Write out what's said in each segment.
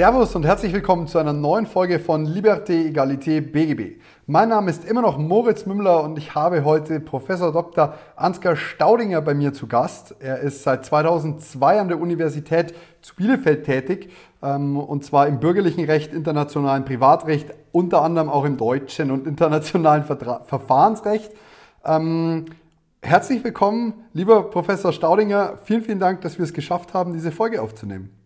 Servus und herzlich willkommen zu einer neuen Folge von Liberté, Egalité, BGB. Mein Name ist immer noch Moritz Mümmler und ich habe heute Professor Dr. Ansgar Staudinger bei mir zu Gast. Er ist seit 2002 an der Universität zu Bielefeld tätig ähm, und zwar im bürgerlichen Recht, internationalen Privatrecht, unter anderem auch im deutschen und internationalen Vertra Verfahrensrecht. Ähm, herzlich willkommen, lieber Professor Staudinger. Vielen, vielen Dank, dass wir es geschafft haben, diese Folge aufzunehmen.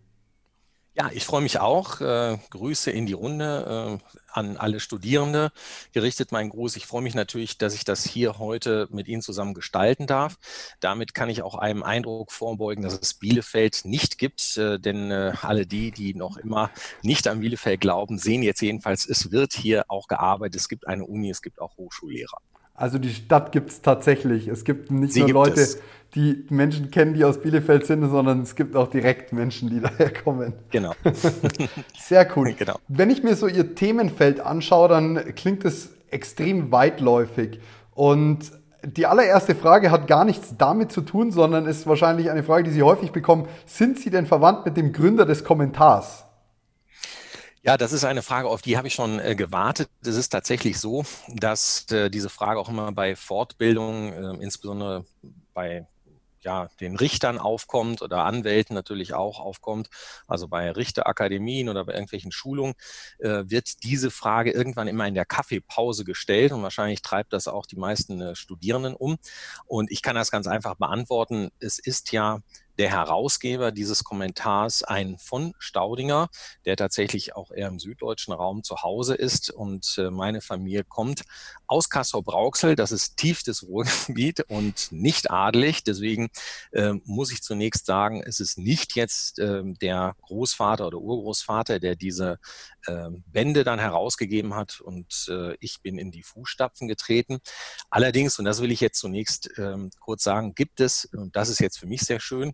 Ja, ich freue mich auch. Äh, Grüße in die Runde äh, an alle Studierende. Gerichtet mein Gruß. Ich freue mich natürlich, dass ich das hier heute mit Ihnen zusammen gestalten darf. Damit kann ich auch einem Eindruck vorbeugen, dass es Bielefeld nicht gibt. Äh, denn äh, alle die, die noch immer nicht an Bielefeld glauben, sehen jetzt jedenfalls, es wird hier auch gearbeitet. Es gibt eine Uni, es gibt auch Hochschullehrer. Also die Stadt gibt es tatsächlich. Es gibt nicht Sie nur gibt Leute, es. die Menschen kennen, die aus Bielefeld sind, sondern es gibt auch direkt Menschen, die daher kommen. Genau. Sehr cool. Genau. Wenn ich mir so Ihr Themenfeld anschaue, dann klingt es extrem weitläufig. Und die allererste Frage hat gar nichts damit zu tun, sondern ist wahrscheinlich eine Frage, die Sie häufig bekommen. Sind Sie denn verwandt mit dem Gründer des Kommentars? Ja, das ist eine Frage, auf die habe ich schon äh, gewartet. Es ist tatsächlich so, dass äh, diese Frage auch immer bei Fortbildungen, äh, insbesondere bei ja, den Richtern aufkommt oder Anwälten natürlich auch aufkommt, also bei Richterakademien oder bei irgendwelchen Schulungen, äh, wird diese Frage irgendwann immer in der Kaffeepause gestellt und wahrscheinlich treibt das auch die meisten äh, Studierenden um. Und ich kann das ganz einfach beantworten. Es ist ja der Herausgeber dieses Kommentars ein von Staudinger, der tatsächlich auch eher im süddeutschen Raum zu Hause ist. Und äh, meine Familie kommt aus Kassel-Brauxel. Das ist tiefstes Ruhrgebiet und nicht adelig. Deswegen äh, muss ich zunächst sagen, es ist nicht jetzt äh, der Großvater oder Urgroßvater, der diese äh, Bände dann herausgegeben hat und äh, ich bin in die Fußstapfen getreten. Allerdings, und das will ich jetzt zunächst ähm, kurz sagen, gibt es, und das ist jetzt für mich sehr schön,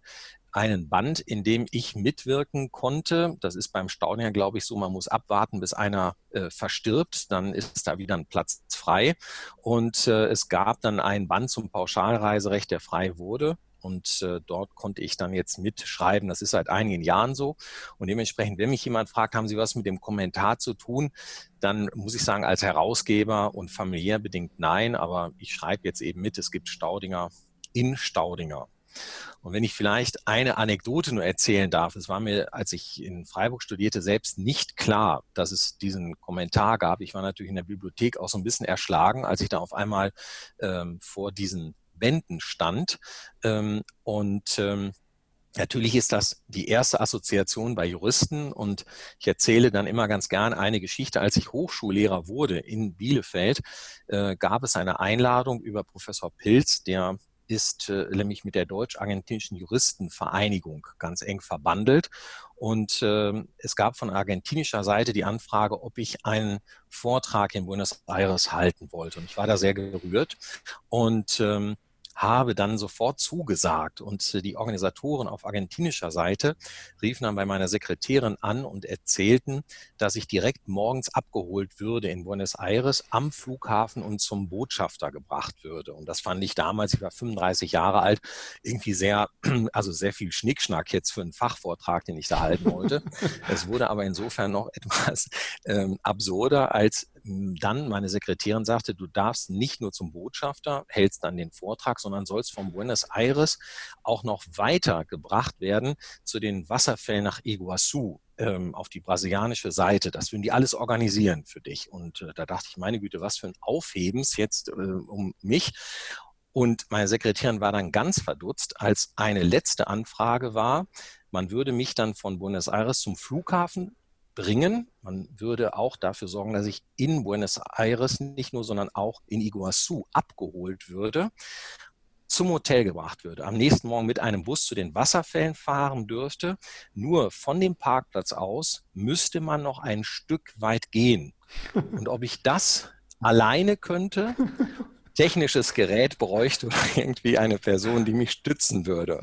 einen Band, in dem ich mitwirken konnte. Das ist beim Staudinger, glaube ich, so, man muss abwarten, bis einer äh, verstirbt, dann ist da wieder ein Platz frei. Und äh, es gab dann einen Band zum Pauschalreiserecht, der frei wurde. Und äh, dort konnte ich dann jetzt mitschreiben. Das ist seit einigen Jahren so. Und dementsprechend, wenn mich jemand fragt, haben Sie was mit dem Kommentar zu tun, dann muss ich sagen, als Herausgeber und familiär bedingt nein. Aber ich schreibe jetzt eben mit, es gibt Staudinger in Staudinger. Und wenn ich vielleicht eine Anekdote nur erzählen darf, es war mir, als ich in Freiburg studierte, selbst nicht klar, dass es diesen Kommentar gab. Ich war natürlich in der Bibliothek auch so ein bisschen erschlagen, als ich da auf einmal ähm, vor diesen Wänden stand. Ähm, und ähm, Natürlich ist das die erste Assoziation bei Juristen und ich erzähle dann immer ganz gern eine Geschichte. Als ich Hochschullehrer wurde in Bielefeld, äh, gab es eine Einladung über Professor Pilz, der ist äh, nämlich mit der Deutsch-Argentinischen Juristenvereinigung ganz eng verbandelt. Und äh, es gab von argentinischer Seite die Anfrage, ob ich einen Vortrag in Buenos Aires halten wollte. Und ich war da sehr gerührt. Und ähm, habe dann sofort zugesagt. Und äh, die Organisatoren auf argentinischer Seite riefen dann bei meiner Sekretärin an und erzählten, dass ich direkt morgens abgeholt würde in Buenos Aires am Flughafen und zum Botschafter gebracht würde. Und das fand ich damals, ich war 35 Jahre alt, irgendwie sehr, also sehr viel Schnickschnack jetzt für einen Fachvortrag, den ich da halten wollte. Es wurde aber insofern noch etwas ähm, absurder, als dann meine Sekretärin sagte, du darfst nicht nur zum Botschafter, hältst dann den Vortrag, sondern sollst von Buenos Aires auch noch weiter gebracht werden zu den Wasserfällen nach Iguazu ähm, auf die brasilianische Seite. Das würden die alles organisieren für dich. Und äh, da dachte ich, meine Güte, was für ein Aufhebens jetzt äh, um mich. Und meine Sekretärin war dann ganz verdutzt, als eine letzte Anfrage war, man würde mich dann von Buenos Aires zum Flughafen bringen. Man würde auch dafür sorgen, dass ich in Buenos Aires nicht nur, sondern auch in Iguazu abgeholt würde, zum Hotel gebracht würde, am nächsten Morgen mit einem Bus zu den Wasserfällen fahren dürfte. Nur von dem Parkplatz aus müsste man noch ein Stück weit gehen. Und ob ich das alleine könnte, technisches Gerät bräuchte irgendwie eine Person, die mich stützen würde.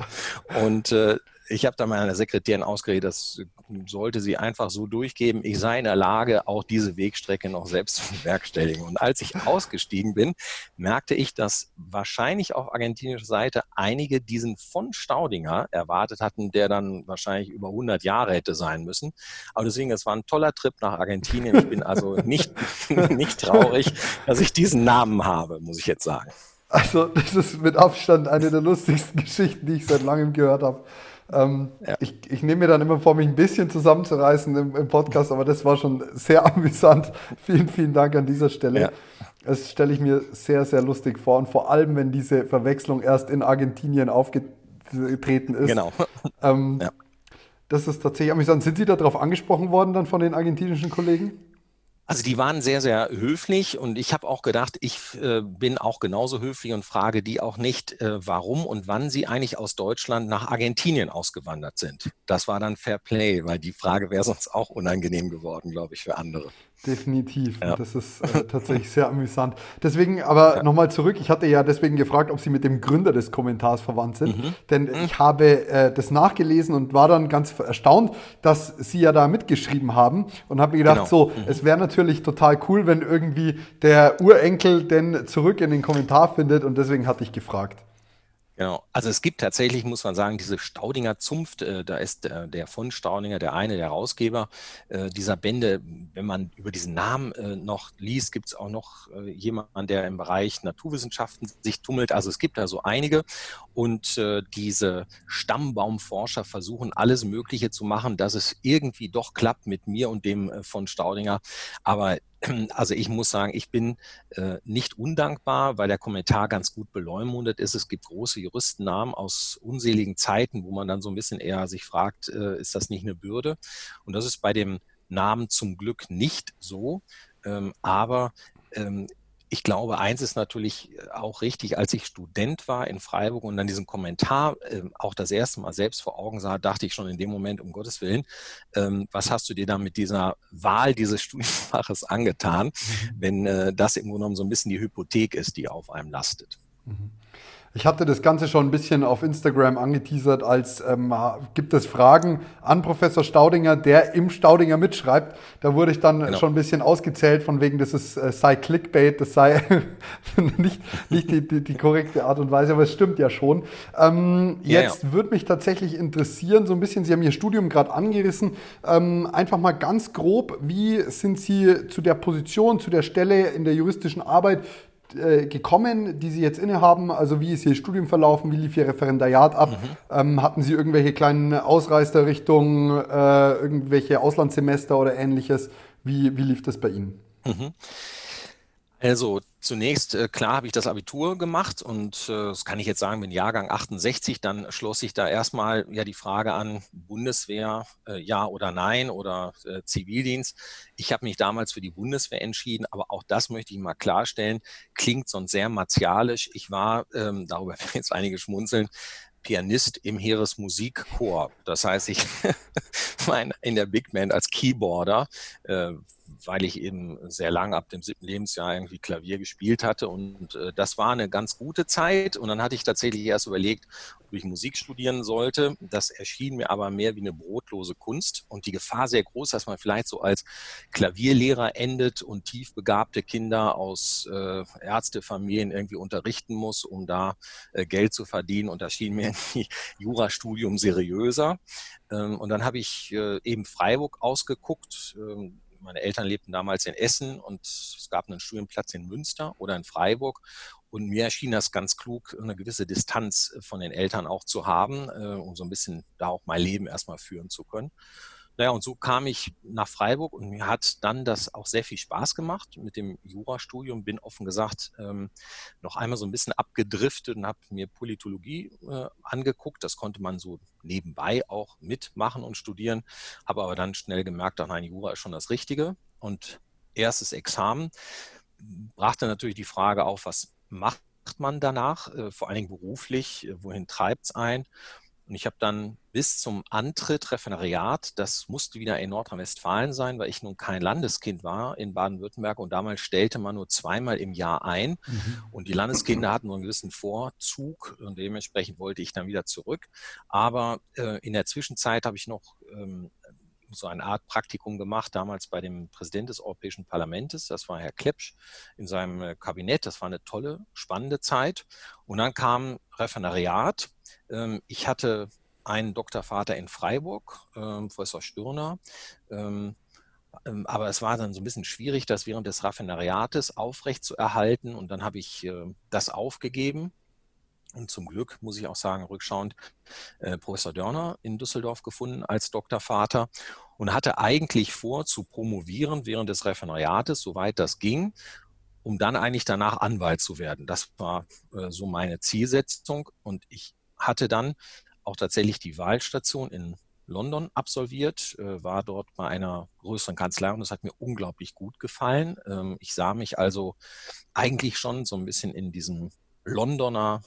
Und äh, ich habe da meiner Sekretärin ausgeredet, das sollte sie einfach so durchgeben, ich sei in der Lage, auch diese Wegstrecke noch selbst zu bewerkstelligen. Und als ich ausgestiegen bin, merkte ich, dass wahrscheinlich auf argentinischer Seite einige diesen von Staudinger erwartet hatten, der dann wahrscheinlich über 100 Jahre hätte sein müssen. Aber deswegen, es war ein toller Trip nach Argentinien. Ich bin also nicht, nicht traurig, dass ich diesen Namen habe, muss ich jetzt sagen. Also, das ist mit Abstand eine der lustigsten Geschichten, die ich seit langem gehört habe. Ähm, ja. ich, ich nehme mir dann immer vor, mich ein bisschen zusammenzureißen im, im, Podcast, aber das war schon sehr amüsant. Vielen, vielen Dank an dieser Stelle. Ja. Das stelle ich mir sehr, sehr lustig vor und vor allem, wenn diese Verwechslung erst in Argentinien aufgetreten ist. Genau. Ähm, ja. Das ist tatsächlich amüsant. Sind Sie darauf angesprochen worden dann von den argentinischen Kollegen? Also die waren sehr, sehr höflich und ich habe auch gedacht, ich äh, bin auch genauso höflich und frage die auch nicht, äh, warum und wann sie eigentlich aus Deutschland nach Argentinien ausgewandert sind. Das war dann Fair Play, weil die Frage wäre sonst auch unangenehm geworden, glaube ich, für andere. Definitiv. Ja. Das ist äh, tatsächlich sehr amüsant. Deswegen aber ja. nochmal zurück. Ich hatte ja deswegen gefragt, ob Sie mit dem Gründer des Kommentars verwandt sind. Mhm. Denn mhm. ich habe äh, das nachgelesen und war dann ganz erstaunt, dass Sie ja da mitgeschrieben haben und habe mir gedacht, genau. so, mhm. es wäre natürlich total cool, wenn irgendwie der Urenkel denn zurück in den Kommentar findet und deswegen hatte ich gefragt. Genau. Also es gibt tatsächlich, muss man sagen, diese Staudinger Zunft, äh, da ist äh, der von Staudinger, der eine, der Herausgeber äh, dieser Bände. Wenn man über diesen Namen äh, noch liest, gibt es auch noch äh, jemanden, der im Bereich Naturwissenschaften sich tummelt. Also es gibt da so einige und äh, diese Stammbaumforscher versuchen alles Mögliche zu machen, dass es irgendwie doch klappt mit mir und dem von Staudinger. Aber also ich muss sagen, ich bin äh, nicht undankbar, weil der Kommentar ganz gut beleumundet ist. Es gibt große Juristennamen aus unseligen Zeiten, wo man dann so ein bisschen eher sich fragt, äh, ist das nicht eine Bürde? Und das ist bei dem Namen zum Glück nicht so. Ähm, aber ähm, ich glaube, eins ist natürlich äh, auch richtig, als ich Student war in Freiburg und dann diesen Kommentar äh, auch das erste Mal selbst vor Augen sah, dachte ich schon in dem Moment, um Gottes Willen, ähm, was hast du dir da mit dieser Wahl dieses Studienfaches angetan, mhm. wenn äh, das im Grunde genommen so ein bisschen die Hypothek ist, die auf einem lastet. Mhm. Ich hatte das Ganze schon ein bisschen auf Instagram angeteasert, als ähm, gibt es Fragen an Professor Staudinger, der im Staudinger mitschreibt. Da wurde ich dann genau. schon ein bisschen ausgezählt, von wegen, das ist, äh, sei Clickbait, das sei nicht, nicht die, die, die, korrekte Art und Weise, aber es stimmt ja schon. Ähm, ja, jetzt ja. würde mich tatsächlich interessieren, so ein bisschen, Sie haben Ihr Studium gerade angerissen, ähm, einfach mal ganz grob, wie sind Sie zu der Position, zu der Stelle in der juristischen Arbeit äh, gekommen, die Sie jetzt innehaben? Also wie ist Ihr Studium verlaufen? Wie lief Ihr Referendariat ab? Mhm. Ähm, hatten Sie irgendwelche kleinen Ausreißerrichtungen, äh, irgendwelche Auslandssemester oder ähnliches? Wie, wie lief das bei Ihnen? Mhm. Also zunächst, äh, klar habe ich das Abitur gemacht und äh, das kann ich jetzt sagen, bin Jahrgang 68, dann schloss sich da erstmal ja die Frage an, Bundeswehr, äh, ja oder nein oder Zivildienst. Ich habe mich damals für die Bundeswehr entschieden, aber auch das möchte ich mal klarstellen, klingt sonst sehr martialisch. Ich war, ähm, darüber werden jetzt einige schmunzeln, Pianist im Heeresmusikchor. Das heißt, ich war in der Big Band als Keyboarder, weil ich eben sehr lang ab dem siebten Lebensjahr irgendwie Klavier gespielt hatte. Und äh, das war eine ganz gute Zeit. Und dann hatte ich tatsächlich erst überlegt, ob ich Musik studieren sollte. Das erschien mir aber mehr wie eine brotlose Kunst und die Gefahr sehr groß, dass man vielleicht so als Klavierlehrer endet und tiefbegabte Kinder aus äh, Ärztefamilien irgendwie unterrichten muss, um da äh, Geld zu verdienen. Und da schien mir ein Jurastudium seriöser. Ähm, und dann habe ich äh, eben Freiburg ausgeguckt. Ähm, meine Eltern lebten damals in Essen und es gab einen Studienplatz in Münster oder in Freiburg. Und mir erschien das ganz klug, eine gewisse Distanz von den Eltern auch zu haben, äh, um so ein bisschen da auch mein Leben erstmal führen zu können. Naja, und so kam ich nach Freiburg und mir hat dann das auch sehr viel Spaß gemacht mit dem Jurastudium. Bin offen gesagt ähm, noch einmal so ein bisschen abgedriftet und habe mir Politologie äh, angeguckt. Das konnte man so nebenbei auch mitmachen und studieren. Habe aber dann schnell gemerkt, ach nein, Jura ist schon das Richtige. Und erstes Examen brachte natürlich die Frage auf, was macht man danach, äh, vor allen Dingen beruflich, äh, wohin treibt es ein? Und ich habe dann bis zum Antritt Referendariat, das musste wieder in Nordrhein-Westfalen sein, weil ich nun kein Landeskind war in Baden-Württemberg und damals stellte man nur zweimal im Jahr ein. Mhm. Und die Landeskinder hatten nur einen gewissen Vorzug und dementsprechend wollte ich dann wieder zurück. Aber äh, in der Zwischenzeit habe ich noch ähm, so eine Art Praktikum gemacht, damals bei dem Präsident des Europäischen Parlaments, das war Herr Klepsch, in seinem äh, Kabinett. Das war eine tolle, spannende Zeit. Und dann kam Referendariat ähm, ich hatte einen Doktorvater in Freiburg, ähm, Professor Stürner. Ähm, aber es war dann so ein bisschen schwierig, das während des Raffinariates aufrecht zu erhalten. Und dann habe ich äh, das aufgegeben. Und zum Glück, muss ich auch sagen, rückschauend, äh, Professor Dörner in Düsseldorf gefunden als Doktorvater und hatte eigentlich vor zu promovieren während des Referendariates, soweit das ging um dann eigentlich danach Anwalt zu werden. Das war äh, so meine Zielsetzung und ich hatte dann auch tatsächlich die Wahlstation in London absolviert, äh, war dort bei einer größeren Kanzlei und das hat mir unglaublich gut gefallen. Ähm, ich sah mich also eigentlich schon so ein bisschen in diesem Londoner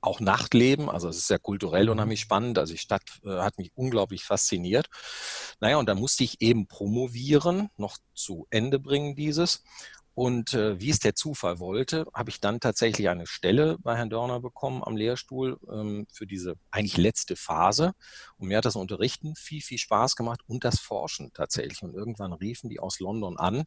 auch Nachtleben, also es ist sehr kulturell mhm. unheimlich spannend, also die Stadt äh, hat mich unglaublich fasziniert. Naja, und dann musste ich eben promovieren, noch zu Ende bringen dieses und äh, wie es der Zufall wollte, habe ich dann tatsächlich eine Stelle bei Herrn Dörner bekommen am Lehrstuhl ähm, für diese eigentlich letzte Phase. Und mir hat das Unterrichten viel, viel Spaß gemacht und das Forschen tatsächlich. Und irgendwann riefen die aus London an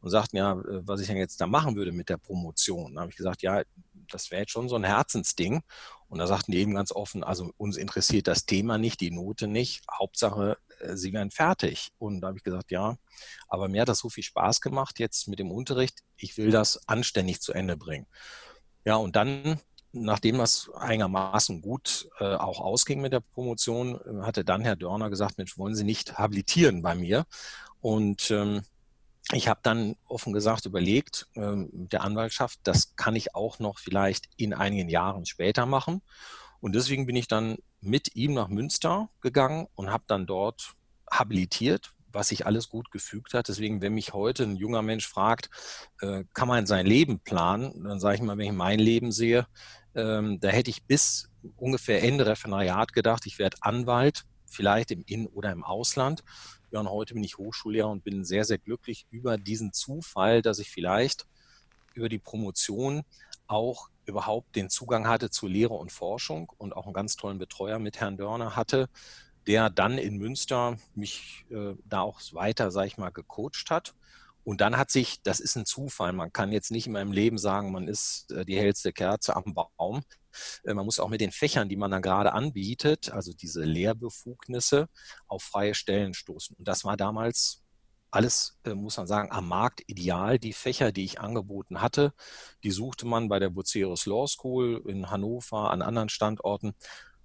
und sagten, ja, äh, was ich denn jetzt da machen würde mit der Promotion. Da habe ich gesagt, ja, das wäre jetzt schon so ein Herzensding. Und da sagten die eben ganz offen, also uns interessiert das Thema nicht, die Note nicht. Hauptsache, sie werden fertig. Und da habe ich gesagt, ja, aber mir hat das so viel Spaß gemacht jetzt mit dem Unterricht. Ich will das anständig zu Ende bringen. Ja, und dann, nachdem das einigermaßen gut äh, auch ausging mit der Promotion, äh, hatte dann Herr Dörner gesagt, Mensch, wollen Sie nicht habilitieren bei mir? Und ähm, ich habe dann offen gesagt überlegt, ähm, der Anwaltschaft, das kann ich auch noch vielleicht in einigen Jahren später machen. Und deswegen bin ich dann mit ihm nach Münster gegangen und habe dann dort habilitiert, was sich alles gut gefügt hat. Deswegen, wenn mich heute ein junger Mensch fragt, äh, kann man sein Leben planen, dann sage ich mal, wenn ich mein Leben sehe, ähm, da hätte ich bis ungefähr Ende Referendariat gedacht, ich werde Anwalt, vielleicht im In- oder im Ausland. Ja, und heute bin ich Hochschullehrer und bin sehr, sehr glücklich über diesen Zufall, dass ich vielleicht über die Promotion auch überhaupt den Zugang hatte zu Lehre und Forschung und auch einen ganz tollen Betreuer mit Herrn Dörner hatte, der dann in Münster mich äh, da auch weiter, sag ich mal, gecoacht hat. Und dann hat sich, das ist ein Zufall, man kann jetzt nicht in meinem Leben sagen, man ist äh, die hellste Kerze am Baum. Äh, man muss auch mit den Fächern, die man dann gerade anbietet, also diese Lehrbefugnisse, auf freie Stellen stoßen. Und das war damals alles, äh, muss man sagen, am Markt ideal. Die Fächer, die ich angeboten hatte, die suchte man bei der Bucerius Law School in Hannover, an anderen Standorten.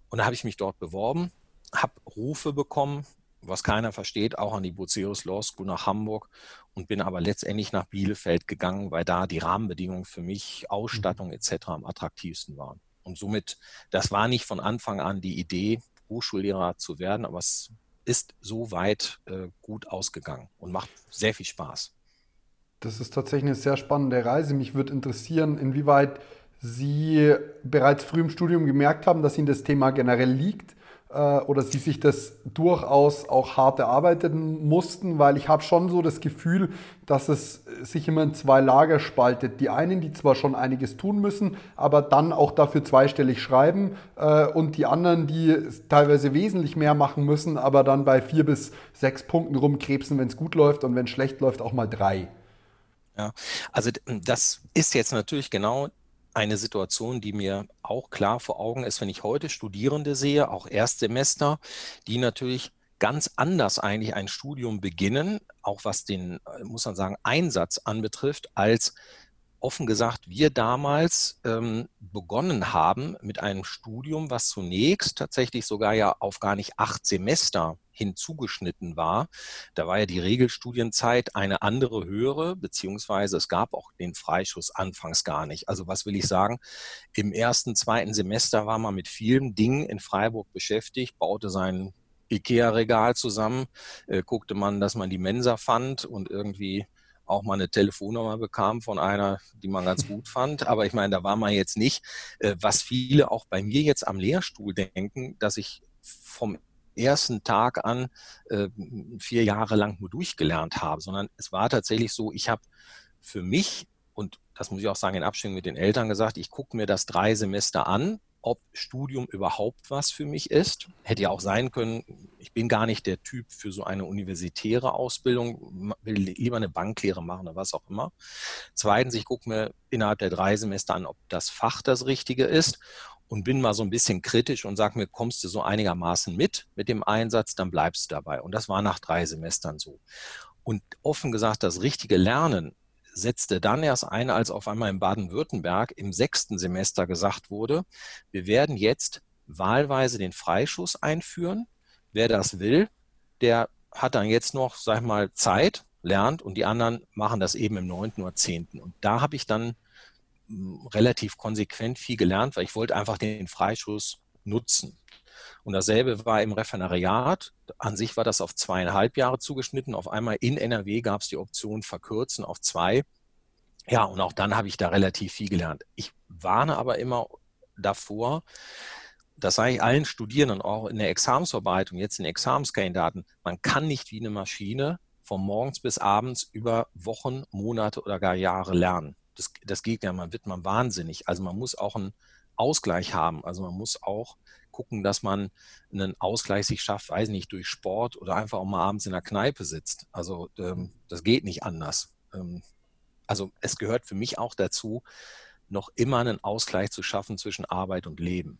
Und da habe ich mich dort beworben, habe Rufe bekommen, was keiner versteht, auch an die Bucerius Law School nach Hamburg und bin aber letztendlich nach Bielefeld gegangen, weil da die Rahmenbedingungen für mich, Ausstattung mhm. etc. am attraktivsten waren. Und somit, das war nicht von Anfang an die Idee, Hochschullehrer zu werden, aber es ist soweit äh, gut ausgegangen und macht sehr viel Spaß. Das ist tatsächlich eine sehr spannende Reise. Mich würde interessieren, inwieweit Sie bereits früh im Studium gemerkt haben, dass Ihnen das Thema generell liegt oder sie sich das durchaus auch hart erarbeiten mussten, weil ich habe schon so das Gefühl, dass es sich immer in zwei Lager spaltet. Die einen, die zwar schon einiges tun müssen, aber dann auch dafür zweistellig schreiben äh, und die anderen, die teilweise wesentlich mehr machen müssen, aber dann bei vier bis sechs Punkten rumkrebsen, wenn es gut läuft und wenn es schlecht läuft, auch mal drei. Ja, also das ist jetzt natürlich genau eine Situation, die mir auch klar vor Augen ist, wenn ich heute Studierende sehe, auch Erstsemester, die natürlich ganz anders eigentlich ein Studium beginnen, auch was den, äh, muss man sagen, Einsatz anbetrifft, als offen gesagt wir damals ähm, begonnen haben mit einem Studium, was zunächst tatsächlich sogar ja auf gar nicht acht Semester hinzugeschnitten war. Da war ja die Regelstudienzeit eine andere höhere, beziehungsweise es gab auch den Freischuss anfangs gar nicht. Also was will ich sagen? Im ersten, zweiten Semester war man mit vielen Dingen in Freiburg beschäftigt, baute sein IKEA-Regal zusammen, äh, guckte man, dass man die Mensa fand und irgendwie auch mal eine Telefonnummer bekam von einer, die man ganz gut fand. Aber ich meine, da war man jetzt nicht, äh, was viele auch bei mir jetzt am Lehrstuhl denken, dass ich vom ersten Tag an äh, vier Jahre lang nur durchgelernt habe, sondern es war tatsächlich so, ich habe für mich, und das muss ich auch sagen, in Abstimmung mit den Eltern gesagt, ich gucke mir das drei Semester an, ob Studium überhaupt was für mich ist. Hätte ja auch sein können, ich bin gar nicht der Typ für so eine universitäre Ausbildung, will lieber eine Banklehre machen oder was auch immer. Zweitens, ich gucke mir innerhalb der drei Semester an, ob das Fach das Richtige ist und bin mal so ein bisschen kritisch und sage mir, kommst du so einigermaßen mit mit dem Einsatz, dann bleibst du dabei. Und das war nach drei Semestern so. Und offen gesagt, das richtige Lernen setzte dann erst ein, als auf einmal in Baden-Württemberg im sechsten Semester gesagt wurde, wir werden jetzt wahlweise den Freischuss einführen. Wer das will, der hat dann jetzt noch, sag ich mal, Zeit, lernt und die anderen machen das eben im neunten oder zehnten. Und da habe ich dann hm, relativ konsequent viel gelernt, weil ich wollte einfach den Freischuss nutzen. Und dasselbe war im Referendariat. An sich war das auf zweieinhalb Jahre zugeschnitten. Auf einmal in NRW gab es die Option verkürzen auf zwei. Ja, und auch dann habe ich da relativ viel gelernt. Ich warne aber immer davor, das sage ich allen Studierenden auch in der Examensvorbereitung, jetzt in Examenskandidaten, man kann nicht wie eine Maschine von morgens bis abends über Wochen, Monate oder gar Jahre lernen. Das, das geht ja, man wird man wahnsinnig. Also man muss auch einen Ausgleich haben. Also man muss auch gucken, dass man einen Ausgleich sich schafft, weiß nicht, durch Sport oder einfach auch mal abends in der Kneipe sitzt. Also ähm, das geht nicht anders. Ähm, also es gehört für mich auch dazu, noch immer einen Ausgleich zu schaffen zwischen Arbeit und Leben.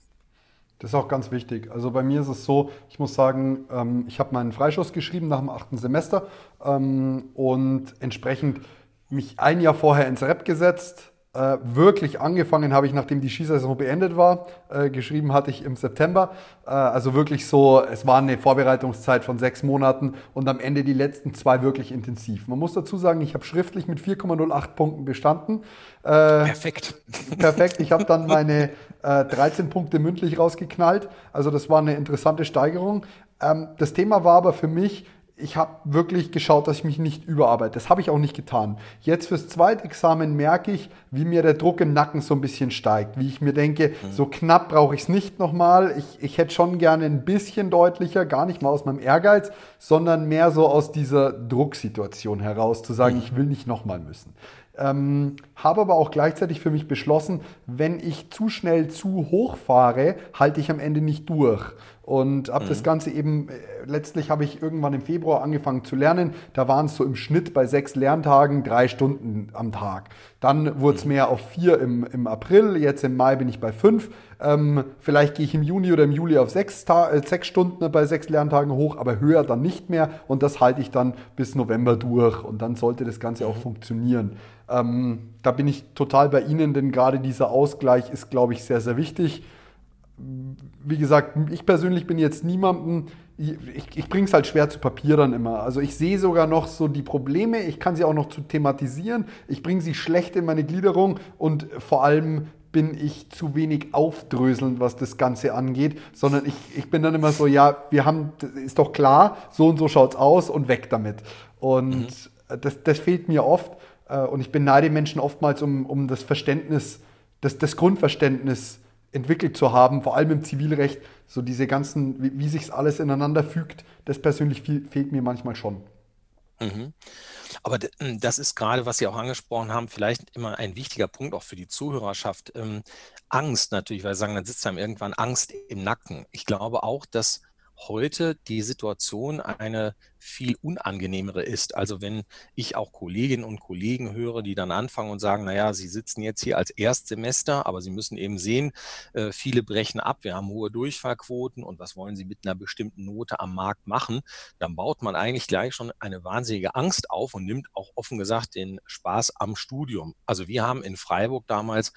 Das ist auch ganz wichtig. Also bei mir ist es so, ich muss sagen, ähm, ich habe meinen Freischuss geschrieben nach dem achten Semester ähm, und entsprechend mich ein Jahr vorher ins Rep gesetzt, äh, wirklich angefangen habe ich, nachdem die Skisaison beendet war. Äh, geschrieben hatte ich im September. Äh, also wirklich so, es war eine Vorbereitungszeit von sechs Monaten und am Ende die letzten zwei wirklich intensiv. Man muss dazu sagen, ich habe schriftlich mit 4,08 Punkten bestanden. Äh, perfekt. Perfekt. Ich habe dann meine 13 äh, Punkte mündlich rausgeknallt. Also das war eine interessante Steigerung. Ähm, das Thema war aber für mich, ich habe wirklich geschaut, dass ich mich nicht überarbeite. Das habe ich auch nicht getan. Jetzt fürs Zweitexamen merke ich, wie mir der Druck im Nacken so ein bisschen steigt. Wie ich mir denke, mhm. so knapp brauche ich es nicht nochmal. Ich, ich hätte schon gerne ein bisschen deutlicher, gar nicht mal aus meinem Ehrgeiz, sondern mehr so aus dieser Drucksituation heraus, zu sagen, mhm. ich will nicht nochmal müssen. Ähm, habe aber auch gleichzeitig für mich beschlossen, wenn ich zu schnell zu hoch fahre, halte ich am Ende nicht durch. Und habe mhm. das Ganze eben, äh, letztlich habe ich irgendwann im Februar angefangen zu lernen. Da waren es so im Schnitt bei sechs Lerntagen drei Stunden am Tag. Dann wurde es mhm. mehr auf vier im, im April, jetzt im Mai bin ich bei fünf. Ähm, vielleicht gehe ich im Juni oder im Juli auf sechs, äh, sechs Stunden bei sechs Lerntagen hoch, aber höher dann nicht mehr. Und das halte ich dann bis November durch. Und dann sollte das Ganze auch mhm. funktionieren. Ähm, da bin ich total bei Ihnen, denn gerade dieser Ausgleich ist, glaube ich, sehr, sehr wichtig wie gesagt, ich persönlich bin jetzt niemanden, ich, ich bringe es halt schwer zu Papier dann immer. Also ich sehe sogar noch so die Probleme, ich kann sie auch noch zu thematisieren, ich bringe sie schlecht in meine Gliederung und vor allem bin ich zu wenig aufdröselnd, was das Ganze angeht, sondern ich, ich bin dann immer so, ja, wir haben, ist doch klar, so und so schaut es aus und weg damit. Und mhm. das, das fehlt mir oft äh, und ich beneide Menschen oftmals um, um das Verständnis, das, das Grundverständnis, entwickelt zu haben, vor allem im Zivilrecht, so diese ganzen, wie, wie sich alles ineinander fügt, das persönlich viel, fehlt mir manchmal schon. Mhm. Aber hm, das ist gerade, was Sie auch angesprochen haben, vielleicht immer ein wichtiger Punkt auch für die Zuhörerschaft. Ähm, Angst natürlich, weil Sie sagen, dann sitzt einem irgendwann Angst im Nacken. Ich glaube auch, dass heute die Situation eine viel unangenehmere ist. Also wenn ich auch Kolleginnen und Kollegen höre, die dann anfangen und sagen, naja, sie sitzen jetzt hier als Erstsemester, aber sie müssen eben sehen, äh, viele brechen ab, wir haben hohe Durchfallquoten und was wollen sie mit einer bestimmten Note am Markt machen, dann baut man eigentlich gleich schon eine wahnsinnige Angst auf und nimmt auch offen gesagt den Spaß am Studium. Also wir haben in Freiburg damals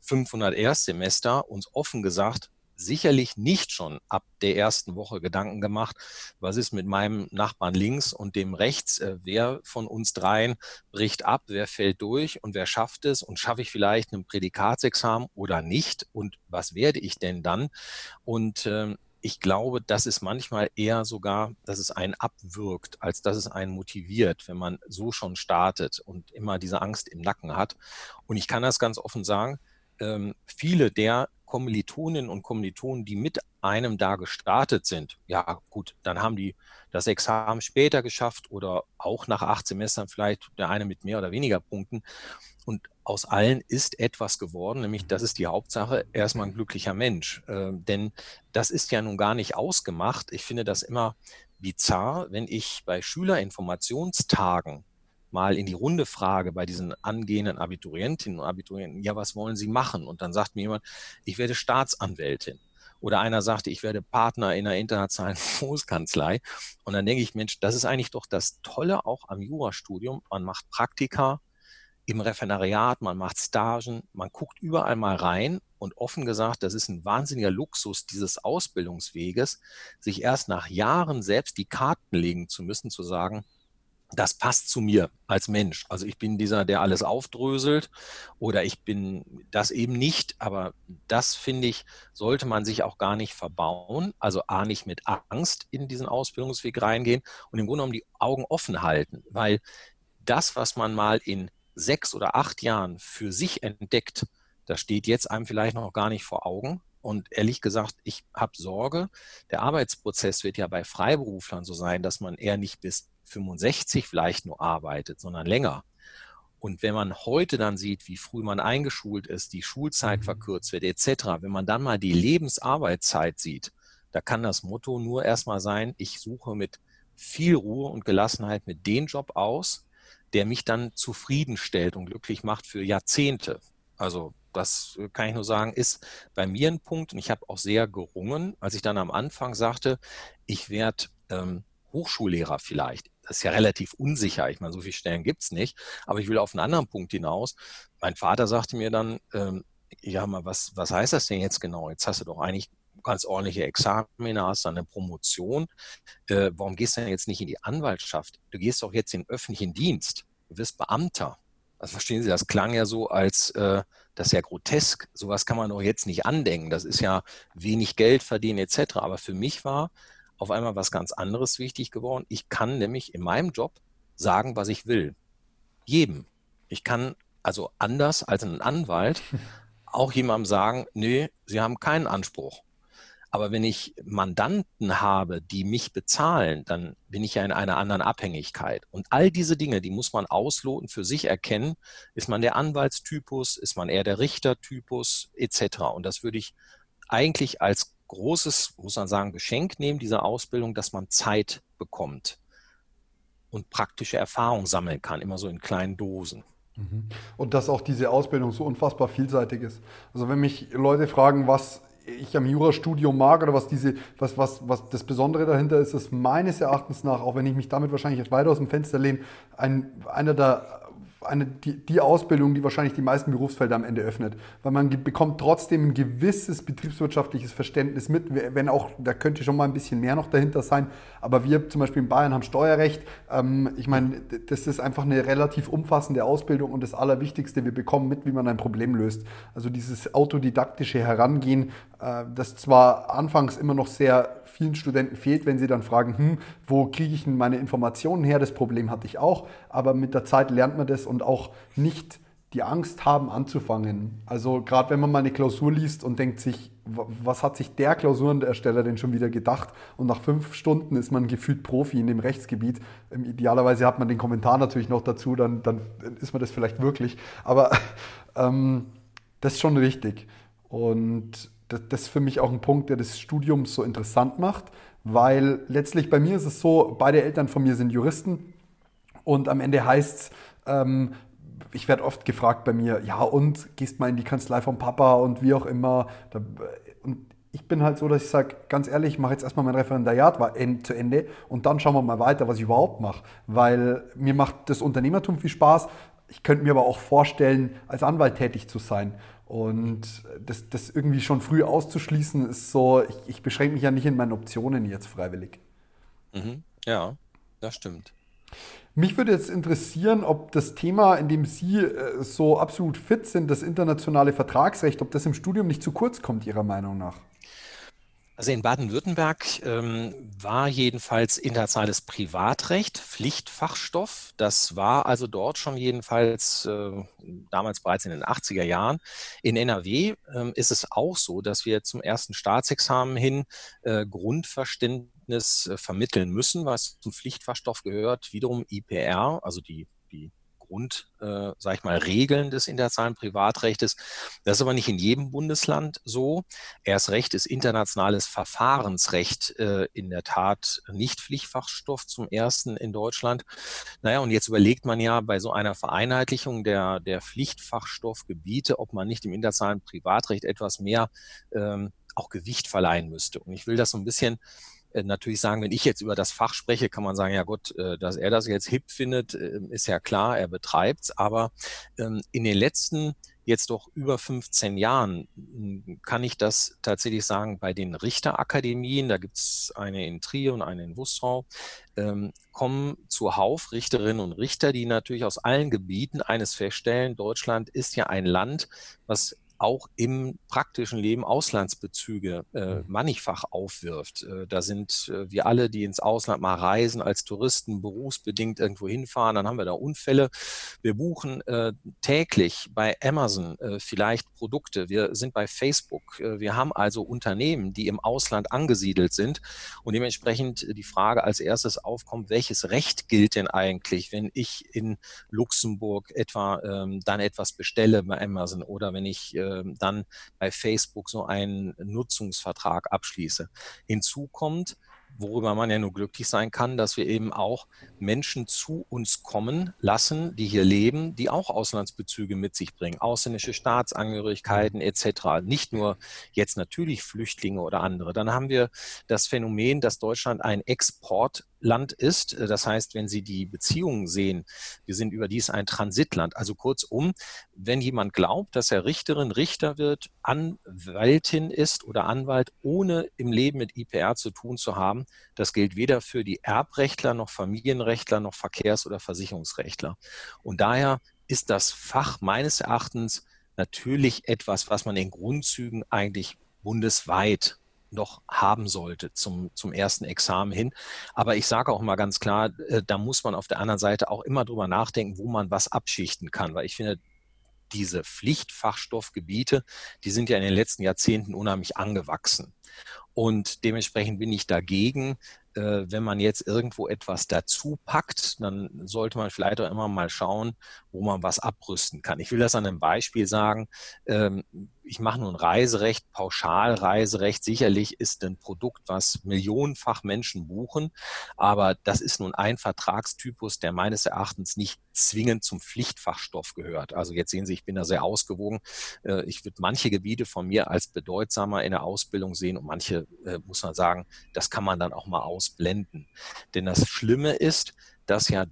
500 Erstsemester uns offen gesagt sicherlich nicht schon ab der ersten Woche Gedanken gemacht, was ist mit meinem Nachbarn links und dem rechts, äh, wer von uns dreien bricht ab, wer fällt durch? Und wer schafft es? Und schaffe ich vielleicht ein Prädikatsexamen oder nicht? Und was werde ich denn dann? Und äh, ich glaube, das ist manchmal eher sogar, dass es einen abwirkt, als dass es einen motiviert, wenn man so schon startet und immer diese Angst im Nacken hat. Und ich kann das ganz offen sagen, ähm, viele der Kommilitoninnen und Kommilitonen, die mit einem da gestartet sind, ja gut, dann haben die das Examen später geschafft oder auch nach acht Semestern vielleicht der eine mit mehr oder weniger Punkten. Und aus allen ist etwas geworden, nämlich das ist die Hauptsache, erstmal ein glücklicher Mensch. Äh, denn das ist ja nun gar nicht ausgemacht. Ich finde das immer bizarr, wenn ich bei Schülerinformationstagen mal in die Runde frage bei diesen angehenden Abiturientinnen und Abiturienten, ja, was wollen Sie machen? Und dann sagt mir jemand, ich werde Staatsanwältin. Oder einer sagte, ich werde Partner in einer internationalen Großkanzlei. Und dann denke ich, Mensch, das ist eigentlich doch das Tolle auch am Jurastudium. Man macht Praktika im Referendariat, man macht Stagen, man guckt überall mal rein. Und offen gesagt, das ist ein wahnsinniger Luxus dieses Ausbildungsweges, sich erst nach Jahren selbst die Karten legen zu müssen, zu sagen, das passt zu mir als Mensch. Also ich bin dieser, der alles aufdröselt oder ich bin das eben nicht, aber das finde ich, sollte man sich auch gar nicht verbauen. Also A, nicht mit Angst in diesen Ausbildungsweg reingehen und im Grunde genommen die Augen offen halten, weil das, was man mal in sechs oder acht Jahren für sich entdeckt, das steht jetzt einem vielleicht noch gar nicht vor Augen. Und ehrlich gesagt, ich habe Sorge, der Arbeitsprozess wird ja bei Freiberuflern so sein, dass man eher nicht bis 65 vielleicht nur arbeitet, sondern länger. Und wenn man heute dann sieht, wie früh man eingeschult ist, die Schulzeit mhm. verkürzt wird, etc., wenn man dann mal die Lebensarbeitszeit sieht, da kann das Motto nur erstmal sein, ich suche mit viel Ruhe und Gelassenheit mit den Job aus, der mich dann zufriedenstellt und glücklich macht für Jahrzehnte. Also das kann ich nur sagen, ist bei mir ein Punkt und ich habe auch sehr gerungen, als ich dann am Anfang sagte, ich werde ähm, Hochschullehrer vielleicht das ist ja relativ unsicher. Ich meine, so viele Stellen gibt es nicht. Aber ich will auf einen anderen Punkt hinaus. Mein Vater sagte mir dann, ähm, ja, mal, was, was heißt das denn jetzt genau? Jetzt hast du doch eigentlich ganz ordentliche Examina, hast dann eine Promotion. Äh, warum gehst du denn jetzt nicht in die Anwaltschaft? Du gehst doch jetzt in den öffentlichen Dienst. Du wirst Beamter. Also verstehen Sie, das klang ja so als, äh, das ist ja grotesk. Sowas kann man doch jetzt nicht andenken. Das ist ja wenig Geld verdienen etc. Aber für mich war auf einmal was ganz anderes wichtig geworden. Ich kann nämlich in meinem Job sagen, was ich will. Jedem. Ich kann also anders als ein Anwalt auch jemandem sagen, nee, Sie haben keinen Anspruch. Aber wenn ich Mandanten habe, die mich bezahlen, dann bin ich ja in einer anderen Abhängigkeit. Und all diese Dinge, die muss man ausloten, für sich erkennen. Ist man der Anwaltstypus, ist man eher der Richtertypus etc. Und das würde ich eigentlich als großes, muss man sagen, Geschenk nehmen, dieser Ausbildung, dass man Zeit bekommt und praktische Erfahrung sammeln kann, immer so in kleinen Dosen. Mhm. Und dass auch diese Ausbildung so unfassbar vielseitig ist. Also wenn mich Leute fragen, was ich am Jurastudium mag oder was diese, was, was, was das Besondere dahinter ist, ist meines Erachtens nach, auch wenn ich mich damit wahrscheinlich weiter aus dem Fenster lehne, ein, einer der eine, die, die, Ausbildung, die wahrscheinlich die meisten Berufsfelder am Ende öffnet. Weil man bekommt trotzdem ein gewisses betriebswirtschaftliches Verständnis mit, wenn auch, da könnte schon mal ein bisschen mehr noch dahinter sein. Aber wir zum Beispiel in Bayern haben Steuerrecht. Ähm, ich meine, das ist einfach eine relativ umfassende Ausbildung und das Allerwichtigste, wir bekommen mit, wie man ein Problem löst. Also dieses autodidaktische Herangehen, äh, das zwar anfangs immer noch sehr vielen Studenten fehlt, wenn sie dann fragen, hm, wo kriege ich denn meine Informationen her? Das Problem hatte ich auch, aber mit der Zeit lernt man das und auch nicht die Angst haben anzufangen. Also gerade wenn man mal eine Klausur liest und denkt sich, was hat sich der Klausurenersteller denn schon wieder gedacht? Und nach fünf Stunden ist man gefühlt Profi in dem Rechtsgebiet. Idealerweise hat man den Kommentar natürlich noch dazu, dann, dann ist man das vielleicht wirklich. Aber ähm, das ist schon richtig. Und das, das ist für mich auch ein Punkt, der das Studium so interessant macht, weil letztlich bei mir ist es so, beide Eltern von mir sind Juristen und am Ende heißt es, ähm, ich werde oft gefragt bei mir, ja und, gehst mal in die Kanzlei vom Papa und wie auch immer. und ich bin halt so, dass ich sage, ganz ehrlich, ich mache jetzt erstmal mein Referendariat zu Ende und dann schauen wir mal weiter, was ich überhaupt mache. Weil mir macht das Unternehmertum viel Spaß. Ich könnte mir aber auch vorstellen, als Anwalt tätig zu sein. Und das, das irgendwie schon früh auszuschließen, ist so, ich, ich beschränke mich ja nicht in meinen Optionen jetzt freiwillig. Mhm. Ja, das stimmt. Mich würde jetzt interessieren, ob das Thema, in dem Sie äh, so absolut fit sind, das internationale Vertragsrecht, ob das im Studium nicht zu kurz kommt, Ihrer Meinung nach. Also in Baden-Württemberg ähm, war jedenfalls internationales Privatrecht Pflichtfachstoff. Das war also dort schon jedenfalls äh, damals bereits in den 80er Jahren. In NRW äh, ist es auch so, dass wir zum ersten Staatsexamen hin äh, Grundverständnis äh, vermitteln müssen, was zum Pflichtfachstoff gehört. Wiederum IPR, also die, die Grund, äh, sag ich mal, Regeln des internationalen Privatrechtes. Das ist aber nicht in jedem Bundesland so. Erst recht ist internationales Verfahrensrecht äh, in der Tat nicht Pflichtfachstoff zum ersten in Deutschland. Naja, und jetzt überlegt man ja bei so einer Vereinheitlichung der, der Pflichtfachstoffgebiete, ob man nicht im internationalen Privatrecht etwas mehr ähm, auch Gewicht verleihen müsste. Und ich will das so ein bisschen natürlich sagen, wenn ich jetzt über das Fach spreche, kann man sagen, ja Gott, äh, dass er das jetzt hip findet, äh, ist ja klar, er betreibt's. Aber ähm, in den letzten jetzt doch über 15 Jahren hm, kann ich das tatsächlich sagen, bei den Richterakademien, da gibt's eine in Trier und eine in Wustrau, ähm, kommen zuhauf Richterinnen und Richter, die natürlich aus allen Gebieten eines feststellen, Deutschland ist ja ein Land, was auch im praktischen Leben Auslandsbezüge äh, mhm. mannigfach aufwirft. Äh, da sind äh, wir alle, die ins Ausland mal reisen, als Touristen berufsbedingt irgendwo hinfahren, dann haben wir da Unfälle. Wir buchen äh, täglich bei Amazon äh, vielleicht Produkte. Wir sind bei Facebook. Äh, wir haben also Unternehmen, die im Ausland angesiedelt sind und dementsprechend die Frage als erstes aufkommt, welches Recht gilt denn eigentlich, wenn ich in Luxemburg etwa ähm, dann etwas bestelle bei Amazon oder wenn ich äh, ähm, dann bei Facebook so einen Nutzungsvertrag abschließe. Hinzu kommt, worüber man ja nur glücklich sein kann, dass wir eben auch Menschen zu uns kommen lassen, die hier leben, die auch Auslandsbezüge mit sich bringen, ausländische Staatsangehörigkeiten etc. Nicht nur jetzt natürlich Flüchtlinge oder andere. Dann haben wir das Phänomen, dass Deutschland ein Export Land ist. Das heißt, wenn Sie die Beziehungen sehen, wir sind überdies ein Transitland. Also kurzum, wenn jemand glaubt, dass er Richterin, Richter wird, Anwältin ist oder Anwalt, ohne im Leben mit IPR zu tun zu haben, das gilt weder für die Erbrechtler noch Familienrechtler noch Verkehrs- oder Versicherungsrechtler. Und daher ist das Fach meines Erachtens natürlich etwas, was man in Grundzügen eigentlich bundesweit noch haben sollte zum, zum ersten Examen hin. Aber ich sage auch mal ganz klar, äh, da muss man auf der anderen Seite auch immer drüber nachdenken, wo man was abschichten kann, weil ich finde, diese Pflichtfachstoffgebiete, die sind ja in den letzten Jahrzehnten unheimlich angewachsen. Und dementsprechend bin ich dagegen, äh, wenn man jetzt irgendwo etwas dazu packt, dann sollte man vielleicht auch immer mal schauen, wo man was abrüsten kann. Ich will das an einem Beispiel sagen. Ähm, ich mache nun Reiserecht, Pauschalreiserecht. Sicherlich ist ein Produkt, was millionenfach Menschen buchen, aber das ist nun ein Vertragstypus, der meines Erachtens nicht zwingend zum Pflichtfachstoff gehört. Also jetzt sehen Sie, ich bin da sehr ausgewogen. Äh, ich würde manche Gebiete von mir als bedeutsamer in der Ausbildung sehen und manche äh, muss man sagen, das kann man dann auch mal ausblenden. Denn das Schlimme ist, dass ja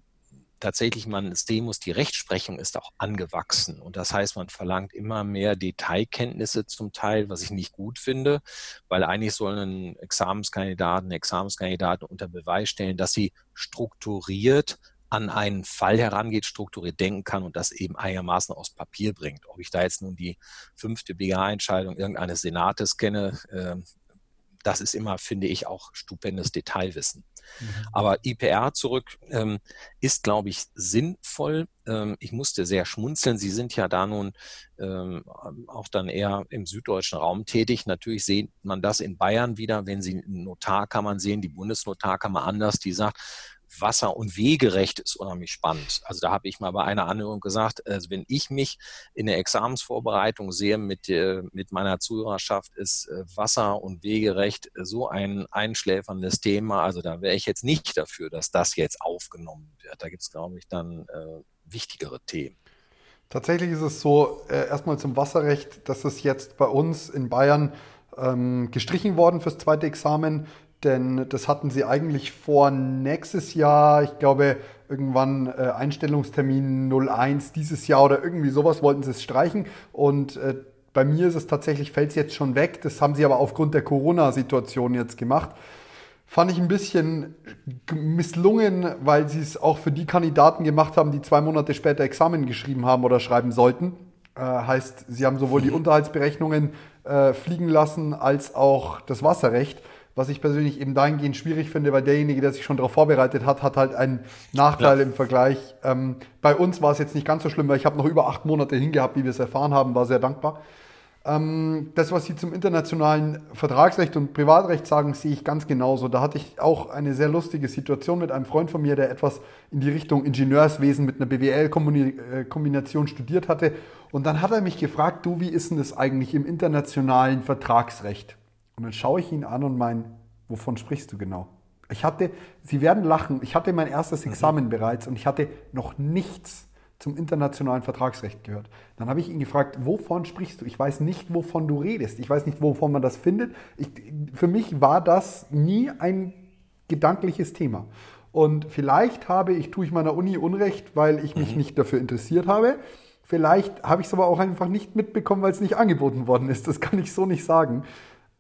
tatsächlich man sehen muss, die Rechtsprechung ist auch angewachsen. Und das heißt, man verlangt immer mehr Detailkenntnisse zum Teil, was ich nicht gut finde, weil eigentlich sollen Examenskandidaten, Examenskandidaten unter Beweis stellen, dass sie strukturiert an einen Fall herangeht, strukturiert denken kann und das eben einigermaßen aus Papier bringt. Ob ich da jetzt nun die fünfte BGA-Entscheidung irgendeines Senates kenne, äh, das ist immer, finde ich, auch stupendes Detailwissen. Mhm. Aber IPR zurück ähm, ist, glaube ich, sinnvoll. Ähm, ich musste sehr schmunzeln. Sie sind ja da nun ähm, auch dann eher im süddeutschen Raum tätig. Natürlich sieht man das in Bayern wieder. Wenn Sie einen Notarkammer sehen, die Bundesnotarkammer anders, die sagt, Wasser- und Wegerecht ist unheimlich spannend. Also da habe ich mal bei einer Anhörung gesagt, also wenn ich mich in der Examensvorbereitung sehe mit, äh, mit meiner Zuhörerschaft, ist äh, Wasser- und Wegerecht so ein einschläferndes Thema. Also da wäre ich jetzt nicht dafür, dass das jetzt aufgenommen wird. Da gibt es, glaube ich, dann äh, wichtigere Themen. Tatsächlich ist es so, äh, erstmal zum Wasserrecht, dass es jetzt bei uns in Bayern ähm, gestrichen worden fürs zweite Examen denn das hatten sie eigentlich vor nächstes Jahr, ich glaube irgendwann äh, Einstellungstermin 01 dieses Jahr oder irgendwie sowas wollten sie es streichen und äh, bei mir ist es tatsächlich, fällt es jetzt schon weg. Das haben sie aber aufgrund der Corona-Situation jetzt gemacht. Fand ich ein bisschen misslungen, weil sie es auch für die Kandidaten gemacht haben, die zwei Monate später Examen geschrieben haben oder schreiben sollten. Äh, heißt, sie haben sowohl die mhm. Unterhaltsberechnungen äh, fliegen lassen als auch das Wasserrecht was ich persönlich eben dahingehend schwierig finde, weil derjenige, der sich schon darauf vorbereitet hat, hat halt einen Nachteil ja. im Vergleich. Ähm, bei uns war es jetzt nicht ganz so schlimm, weil ich habe noch über acht Monate hingehabt, wie wir es erfahren haben, war sehr dankbar. Ähm, das, was Sie zum internationalen Vertragsrecht und Privatrecht sagen, sehe ich ganz genauso. Da hatte ich auch eine sehr lustige Situation mit einem Freund von mir, der etwas in die Richtung Ingenieurswesen mit einer BWL-Kombination studiert hatte. Und dann hat er mich gefragt, du, wie ist denn das eigentlich im internationalen Vertragsrecht? Und dann schaue ich ihn an und meine, wovon sprichst du genau? Ich hatte, Sie werden lachen, ich hatte mein erstes mhm. Examen mhm. bereits und ich hatte noch nichts zum internationalen Vertragsrecht gehört. Dann habe ich ihn gefragt, wovon sprichst du? Ich weiß nicht, wovon du redest. Ich weiß nicht, wovon man das findet. Ich, für mich war das nie ein gedankliches Thema. Und vielleicht habe ich, tue ich meiner Uni Unrecht, weil ich mich mhm. nicht dafür interessiert habe. Vielleicht habe ich es aber auch einfach nicht mitbekommen, weil es nicht angeboten worden ist. Das kann ich so nicht sagen.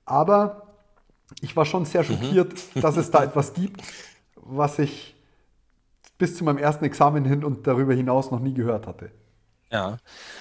Aber ich war schon sehr mhm. schockiert, mhm. dass es da etwas gibt, was ich bis zu meinem ersten Examen hin und darüber hinaus noch nie gehört hatte. Ja,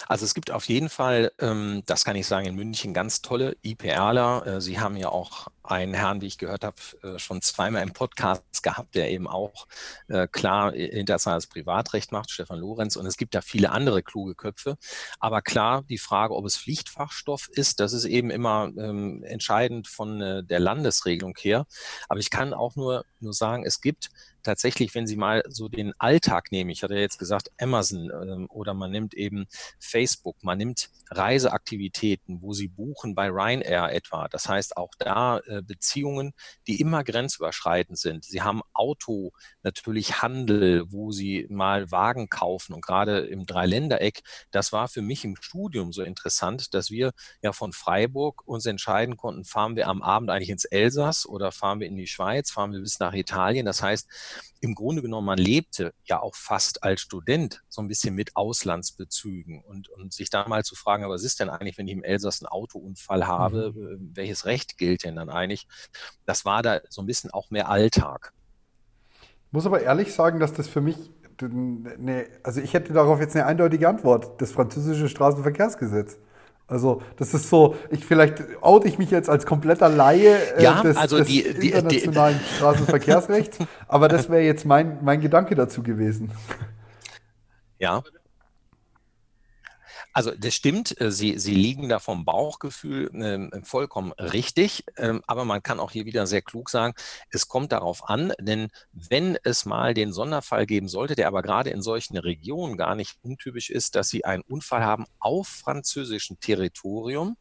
also es gibt auf jeden Fall, ähm, das kann ich sagen, in München ganz tolle IPRler. Äh, Sie haben ja auch einen Herrn, wie ich gehört habe, äh, schon zweimal im Podcast gehabt, der eben auch äh, klar internationales Privatrecht macht, Stefan Lorenz. Und es gibt da viele andere kluge Köpfe. Aber klar, die Frage, ob es Pflichtfachstoff ist, das ist eben immer ähm, entscheidend von äh, der Landesregelung her. Aber ich kann auch nur, nur sagen, es gibt tatsächlich, wenn Sie mal so den Alltag nehmen, ich hatte ja jetzt gesagt Amazon ähm, oder man nimmt eben Facebook, man nimmt Reiseaktivitäten, wo Sie buchen bei Ryanair etwa. Das heißt auch da äh, Beziehungen, die immer grenzüberschreitend sind. Sie haben Auto, natürlich Handel, wo Sie mal Wagen kaufen und gerade im Dreiländereck, das war für mich im Studium so interessant, dass wir ja von Freiburg uns entscheiden konnten, fahren wir am Abend eigentlich ins Elsass oder fahren wir in die Schweiz, fahren wir bis nach Italien. Das heißt, im Grunde genommen, man lebte ja auch fast als Student so ein bisschen mit Auslandsbezügen und, und sich da mal zu fragen, was ist denn eigentlich, wenn ich im Elsass einen Autounfall habe, mhm. Äh, welches Recht gilt denn dann eigentlich? Das war da so ein bisschen auch mehr Alltag. Ich muss aber ehrlich sagen, dass das für mich, ne, also ich hätte darauf jetzt eine eindeutige Antwort, das französische Straßenverkehrsgesetz. Also das ist so, ich vielleicht oute ich mich jetzt als kompletter Laie äh, ja, des, also die, des internationalen die, Straßenverkehrsrechts, aber das wäre jetzt mein, mein Gedanke dazu gewesen. Ja, also das stimmt, äh, Sie, Sie liegen da vom Bauchgefühl äh, vollkommen richtig, äh, aber man kann auch hier wieder sehr klug sagen, es kommt darauf an, denn wenn es mal den Sonderfall geben sollte, der aber gerade in solchen Regionen gar nicht untypisch ist, dass Sie einen Unfall haben auf französischem Territorium,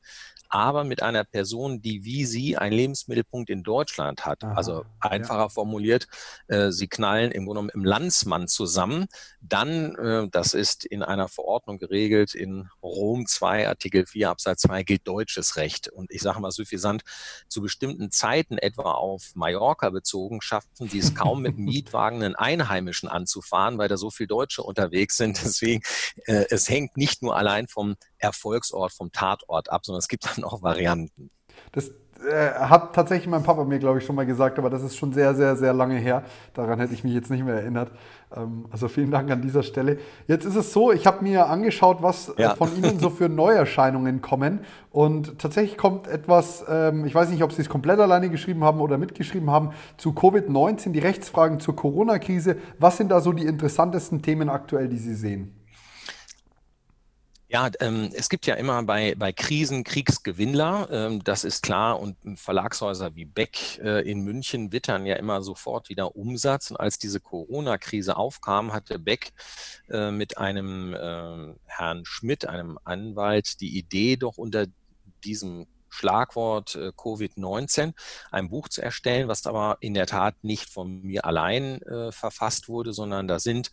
aber mit einer Person, die wie Sie einen Lebensmittelpunkt in Deutschland hat. Aha, also einfacher ja. formuliert, äh, Sie knallen im Grunde genommen im Landsmann zusammen. Dann, äh, das ist in einer Verordnung geregelt, in Rom 2, Artikel 4 Absatz 2 gilt deutsches Recht. Und ich sage mal suffisant, zu bestimmten Zeiten, etwa auf Mallorca bezogen, schaffen Sie es kaum mit Mietwagen einen Einheimischen anzufahren, weil da so viele Deutsche unterwegs sind. Deswegen, äh, es hängt nicht nur allein vom Erfolgsort, vom Tatort ab, sondern es gibt dann auch Varianten. Das äh, hat tatsächlich mein Papa mir, glaube ich, schon mal gesagt, aber das ist schon sehr, sehr, sehr lange her. Daran hätte ich mich jetzt nicht mehr erinnert. Ähm, also vielen Dank an dieser Stelle. Jetzt ist es so, ich habe mir angeschaut, was äh, ja. von Ihnen so für Neuerscheinungen kommen. Und tatsächlich kommt etwas, ähm, ich weiß nicht, ob Sie es komplett alleine geschrieben haben oder mitgeschrieben haben, zu Covid-19, die Rechtsfragen zur Corona-Krise. Was sind da so die interessantesten Themen aktuell, die Sie sehen? Ja, ähm, es gibt ja immer bei, bei Krisen Kriegsgewinnler, ähm, das ist klar. Und Verlagshäuser wie Beck äh, in München wittern ja immer sofort wieder Umsatz. Und als diese Corona-Krise aufkam, hatte Beck äh, mit einem äh, Herrn Schmidt, einem Anwalt, die Idee, doch unter diesem Schlagwort äh, Covid-19 ein Buch zu erstellen, was aber in der Tat nicht von mir allein äh, verfasst wurde, sondern da sind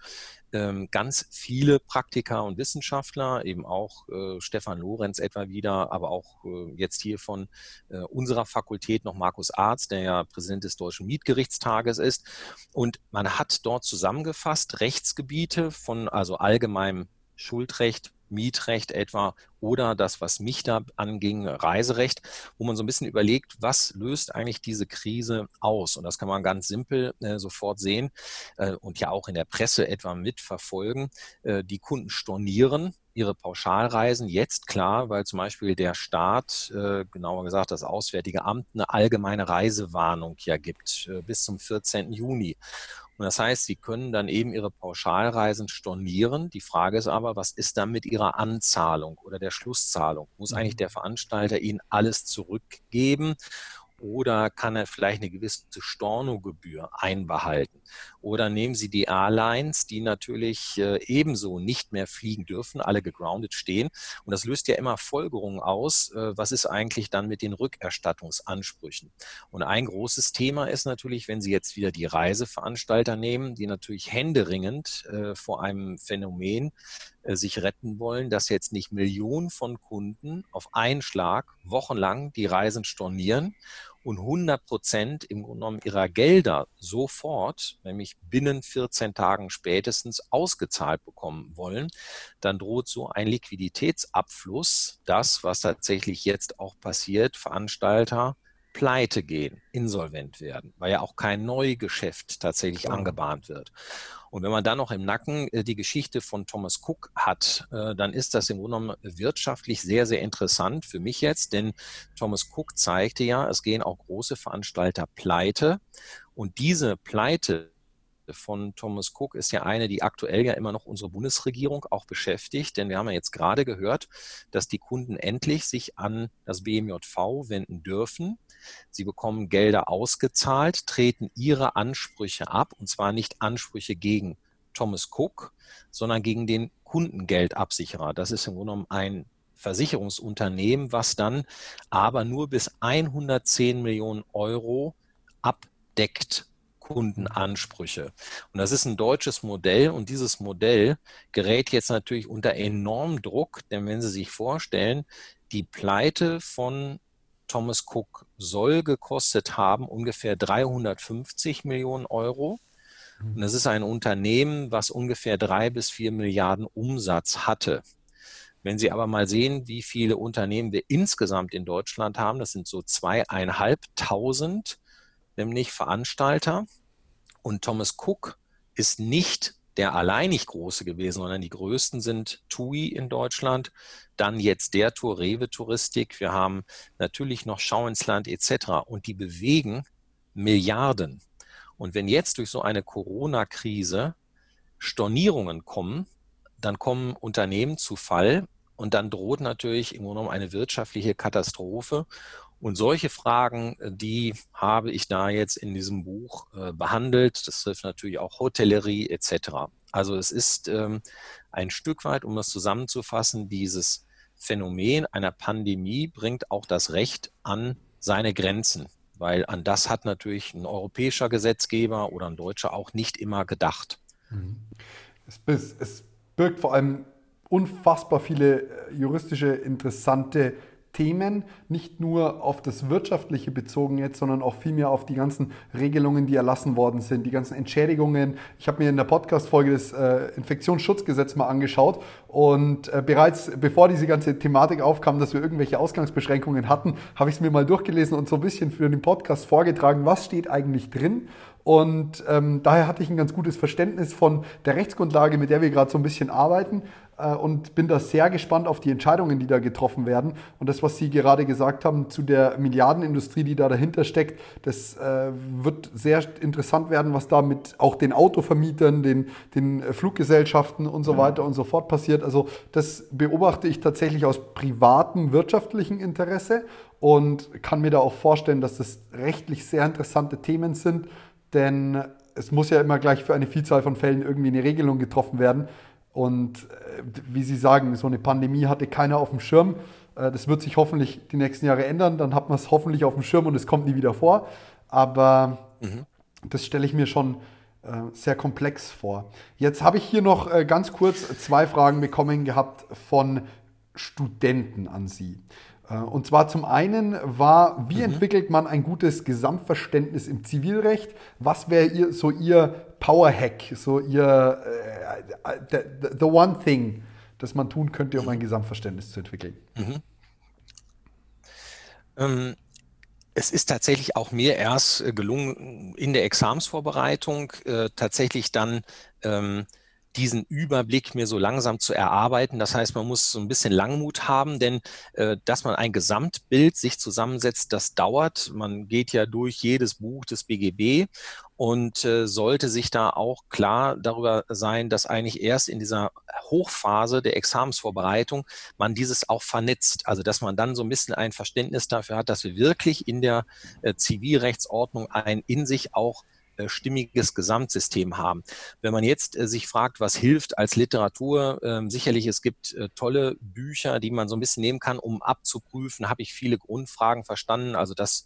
ähm, ganz viele Praktiker und Wissenschaftler, eben auch äh, Stefan Lorenz etwa wieder, aber auch äh, jetzt hier von äh, unserer Fakultät noch Markus Arzt, der ja Präsident des Deutschen Mietgerichtstages ist. Und man hat dort zusammengefasst Rechtsgebiete von also allgemeinem Schuldrecht, Mietrecht etwa oder das, was mich da anging, Reiserecht, wo man so ein bisschen überlegt, was löst eigentlich diese Krise aus? Und das kann man ganz simpel äh, sofort sehen äh, und ja auch in der Presse etwa mitverfolgen. Äh, die Kunden stornieren ihre Pauschalreisen jetzt klar, weil zum Beispiel der Staat, äh, genauer gesagt das Auswärtige Amt, eine allgemeine Reisewarnung ja gibt äh, bis zum 14. Juni. Und das heißt, Sie können dann eben Ihre Pauschalreisen stornieren. Die Frage ist aber, was ist dann mit Ihrer Anzahlung oder der Schlusszahlung? Muss eigentlich mhm. der Veranstalter Ihnen alles zurückgeben? Oder kann er vielleicht eine gewisse Stornogebühr einbehalten? Oder nehmen Sie die Airlines, die natürlich äh, ebenso nicht mehr fliegen dürfen, alle gegroundet stehen. Und das löst ja immer Folgerungen aus. Äh, was ist eigentlich dann mit den Rückerstattungsansprüchen? Und ein großes Thema ist natürlich, wenn Sie jetzt wieder die Reiseveranstalter nehmen, die natürlich händeringend äh, vor einem Phänomen sich retten wollen, dass jetzt nicht Millionen von Kunden auf einen Schlag wochenlang die Reisen stornieren und 100 Prozent im Grunde genommen ihrer Gelder sofort, nämlich binnen 14 Tagen spätestens ausgezahlt bekommen wollen, dann droht so ein Liquiditätsabfluss, das, was tatsächlich jetzt auch passiert, Veranstalter pleite gehen, insolvent werden, weil ja auch kein Neugeschäft tatsächlich ja. angebahnt wird. Und wenn man dann noch im Nacken äh, die Geschichte von Thomas Cook hat, äh, dann ist das im Grunde genommen wirtschaftlich sehr, sehr interessant für mich jetzt, denn Thomas Cook zeigte ja, es gehen auch große Veranstalter pleite und diese Pleite von Thomas Cook ist ja eine, die aktuell ja immer noch unsere Bundesregierung auch beschäftigt, denn wir haben ja jetzt gerade gehört, dass die Kunden endlich sich an das BMJV wenden dürfen Sie bekommen Gelder ausgezahlt, treten ihre Ansprüche ab, und zwar nicht Ansprüche gegen Thomas Cook, sondern gegen den Kundengeldabsicherer. Das ist im Grunde genommen ein Versicherungsunternehmen, was dann aber nur bis 110 Millionen Euro abdeckt. Kundenansprüche. Und das ist ein deutsches Modell und dieses Modell gerät jetzt natürlich unter enormem Druck, denn wenn Sie sich vorstellen, die Pleite von Thomas Cook soll gekostet haben ungefähr 350 Millionen Euro. Mhm. Und es ist ein Unternehmen, was ungefähr drei bis vier Milliarden Umsatz hatte. Wenn Sie aber mal sehen, wie viele Unternehmen wir insgesamt in Deutschland haben, das sind so zweieinhalbtausend, nämlich Veranstalter. Und Thomas Cook ist nicht der alleinig große gewesen, sondern die größten sind TUI in Deutschland, dann jetzt der Tour Rewe Touristik, wir haben natürlich noch Schau ins Land etc. Und die bewegen Milliarden. Und wenn jetzt durch so eine Corona-Krise Stornierungen kommen, dann kommen Unternehmen zu Fall und dann droht natürlich im Grunde genommen eine wirtschaftliche Katastrophe. Und solche Fragen, die habe ich da jetzt in diesem Buch äh, behandelt. Das trifft natürlich auch Hotellerie etc. Also es ist ähm, ein Stück weit, um das zusammenzufassen, dieses Phänomen einer Pandemie bringt auch das Recht an seine Grenzen, weil an das hat natürlich ein europäischer Gesetzgeber oder ein deutscher auch nicht immer gedacht. Mhm. Es, es birgt vor allem unfassbar viele äh, juristische interessante Themen, nicht nur auf das Wirtschaftliche bezogen jetzt, sondern auch vielmehr auf die ganzen Regelungen, die erlassen worden sind, die ganzen Entschädigungen. Ich habe mir in der Podcast-Folge das äh, Infektionsschutzgesetz mal angeschaut und äh, bereits bevor diese ganze Thematik aufkam, dass wir irgendwelche Ausgangsbeschränkungen hatten, habe ich es mir mal durchgelesen und so ein bisschen für den Podcast vorgetragen, was steht eigentlich drin. Und ähm, daher hatte ich ein ganz gutes Verständnis von der Rechtsgrundlage, mit der wir gerade so ein bisschen arbeiten und bin da sehr gespannt auf die Entscheidungen, die da getroffen werden. Und das, was Sie gerade gesagt haben zu der Milliardenindustrie, die da dahinter steckt, das äh, wird sehr interessant werden, was da mit auch den Autovermietern, den, den Fluggesellschaften und so weiter und so fort passiert. Also das beobachte ich tatsächlich aus privatem wirtschaftlichen Interesse und kann mir da auch vorstellen, dass das rechtlich sehr interessante Themen sind, denn es muss ja immer gleich für eine Vielzahl von Fällen irgendwie eine Regelung getroffen werden. Und äh, wie Sie sagen, so eine Pandemie hatte keiner auf dem Schirm. Äh, das wird sich hoffentlich die nächsten Jahre ändern. Dann hat man es hoffentlich auf dem Schirm und es kommt nie wieder vor. Aber mhm. das stelle ich mir schon äh, sehr komplex vor. Jetzt habe ich hier noch ganz kurz zwei Fragen bekommen gehabt von Studenten an Sie. Und zwar zum einen war, wie mhm. entwickelt man ein gutes Gesamtverständnis im Zivilrecht? Was wäre so Ihr Power-Hack, so Ihr the, the one thing, das man tun könnte, um ein Gesamtverständnis zu entwickeln? Mhm. Ähm, es ist tatsächlich auch mir erst äh, gelungen, in der Examsvorbereitung äh, tatsächlich dann ähm, diesen Überblick mir so langsam zu erarbeiten. Das heißt, man muss so ein bisschen Langmut haben, denn äh, dass man ein Gesamtbild sich zusammensetzt, das dauert. Man geht ja durch jedes Buch des BGB und äh, sollte sich da auch klar darüber sein, dass eigentlich erst in dieser Hochphase der Examensvorbereitung man dieses auch vernetzt. Also dass man dann so ein bisschen ein Verständnis dafür hat, dass wir wirklich in der äh, Zivilrechtsordnung ein in sich auch stimmiges Gesamtsystem haben. Wenn man jetzt äh, sich fragt, was hilft als Literatur, ähm, sicherlich es gibt äh, tolle Bücher, die man so ein bisschen nehmen kann, um abzuprüfen, habe ich viele Grundfragen verstanden. Also das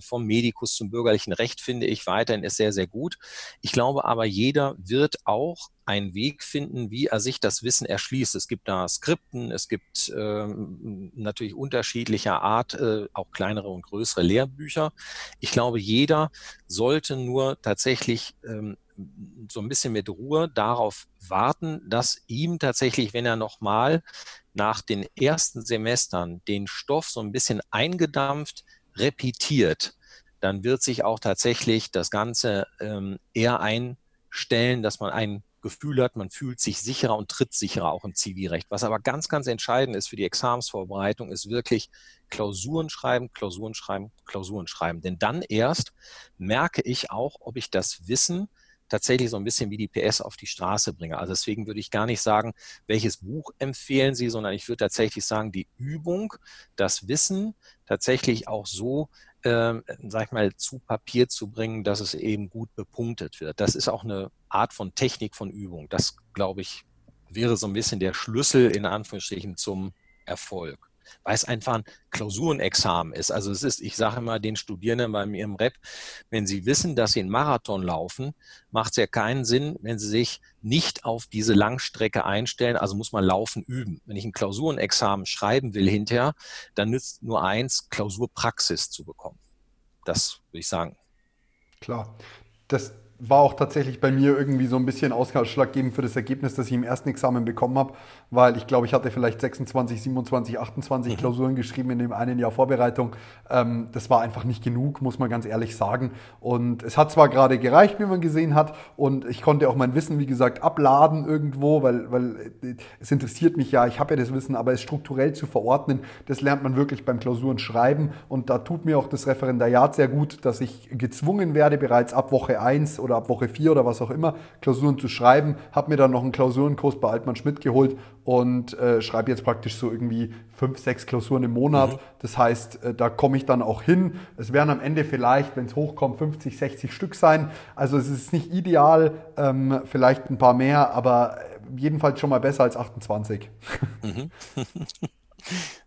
vom Medikus zum bürgerlichen Recht finde ich weiterhin ist sehr, sehr gut. Ich glaube aber, jeder wird auch einen Weg finden, wie er sich das Wissen erschließt. Es gibt da Skripten, es gibt ähm, natürlich unterschiedlicher Art, äh, auch kleinere und größere Lehrbücher. Ich glaube, jeder sollte nur tatsächlich ähm, so ein bisschen mit Ruhe darauf warten, dass ihm tatsächlich, wenn er nochmal nach den ersten Semestern den Stoff so ein bisschen eingedampft, repetiert, dann wird sich auch tatsächlich das Ganze ähm, eher einstellen, dass man ein Gefühl hat, man fühlt sich sicherer und tritt sicherer auch im Zivilrecht. Was aber ganz, ganz entscheidend ist für die Examensvorbereitung, ist wirklich Klausuren schreiben, Klausuren schreiben, Klausuren schreiben. Denn dann erst merke ich auch, ob ich das Wissen tatsächlich so ein bisschen wie die PS auf die Straße bringe. Also deswegen würde ich gar nicht sagen, welches Buch empfehlen Sie, sondern ich würde tatsächlich sagen, die Übung, das Wissen tatsächlich auch so äh, sag ich mal, zu Papier zu bringen, dass es eben gut bepunktet wird. Das ist auch eine Art von Technik von Übung. Das, glaube ich, wäre so ein bisschen der Schlüssel in Anführungsstrichen zum Erfolg. Weil es einfach ein Klausurenexamen ist. Also es ist, ich sage immer den Studierenden bei mir im Rep, wenn sie wissen, dass sie einen Marathon laufen, macht es ja keinen Sinn, wenn sie sich nicht auf diese Langstrecke einstellen. Also muss man laufen üben. Wenn ich ein Klausurenexamen schreiben will hinterher, dann nützt nur eins, Klausurpraxis zu bekommen. Das würde ich sagen. Klar. Das, war auch tatsächlich bei mir irgendwie so ein bisschen ausschlaggebend für das Ergebnis, das ich im ersten Examen bekommen habe, weil ich glaube, ich hatte vielleicht 26, 27, 28 mhm. Klausuren geschrieben in dem einen Jahr Vorbereitung. Ähm, das war einfach nicht genug, muss man ganz ehrlich sagen. Und es hat zwar gerade gereicht, wie man gesehen hat, und ich konnte auch mein Wissen, wie gesagt, abladen irgendwo, weil, weil äh, es interessiert mich ja, ich habe ja das Wissen, aber es strukturell zu verordnen, das lernt man wirklich beim Klausuren schreiben. Und da tut mir auch das Referendariat sehr gut, dass ich gezwungen werde, bereits ab Woche 1 oder ab Woche 4 oder was auch immer, Klausuren zu schreiben. Habe mir dann noch einen Klausurenkurs bei Altmann Schmidt geholt und äh, schreibe jetzt praktisch so irgendwie fünf, sechs Klausuren im Monat. Mhm. Das heißt, äh, da komme ich dann auch hin. Es werden am Ende vielleicht, wenn es hochkommt, 50, 60 Stück sein. Also es ist nicht ideal, ähm, vielleicht ein paar mehr, aber jedenfalls schon mal besser als 28. Mhm.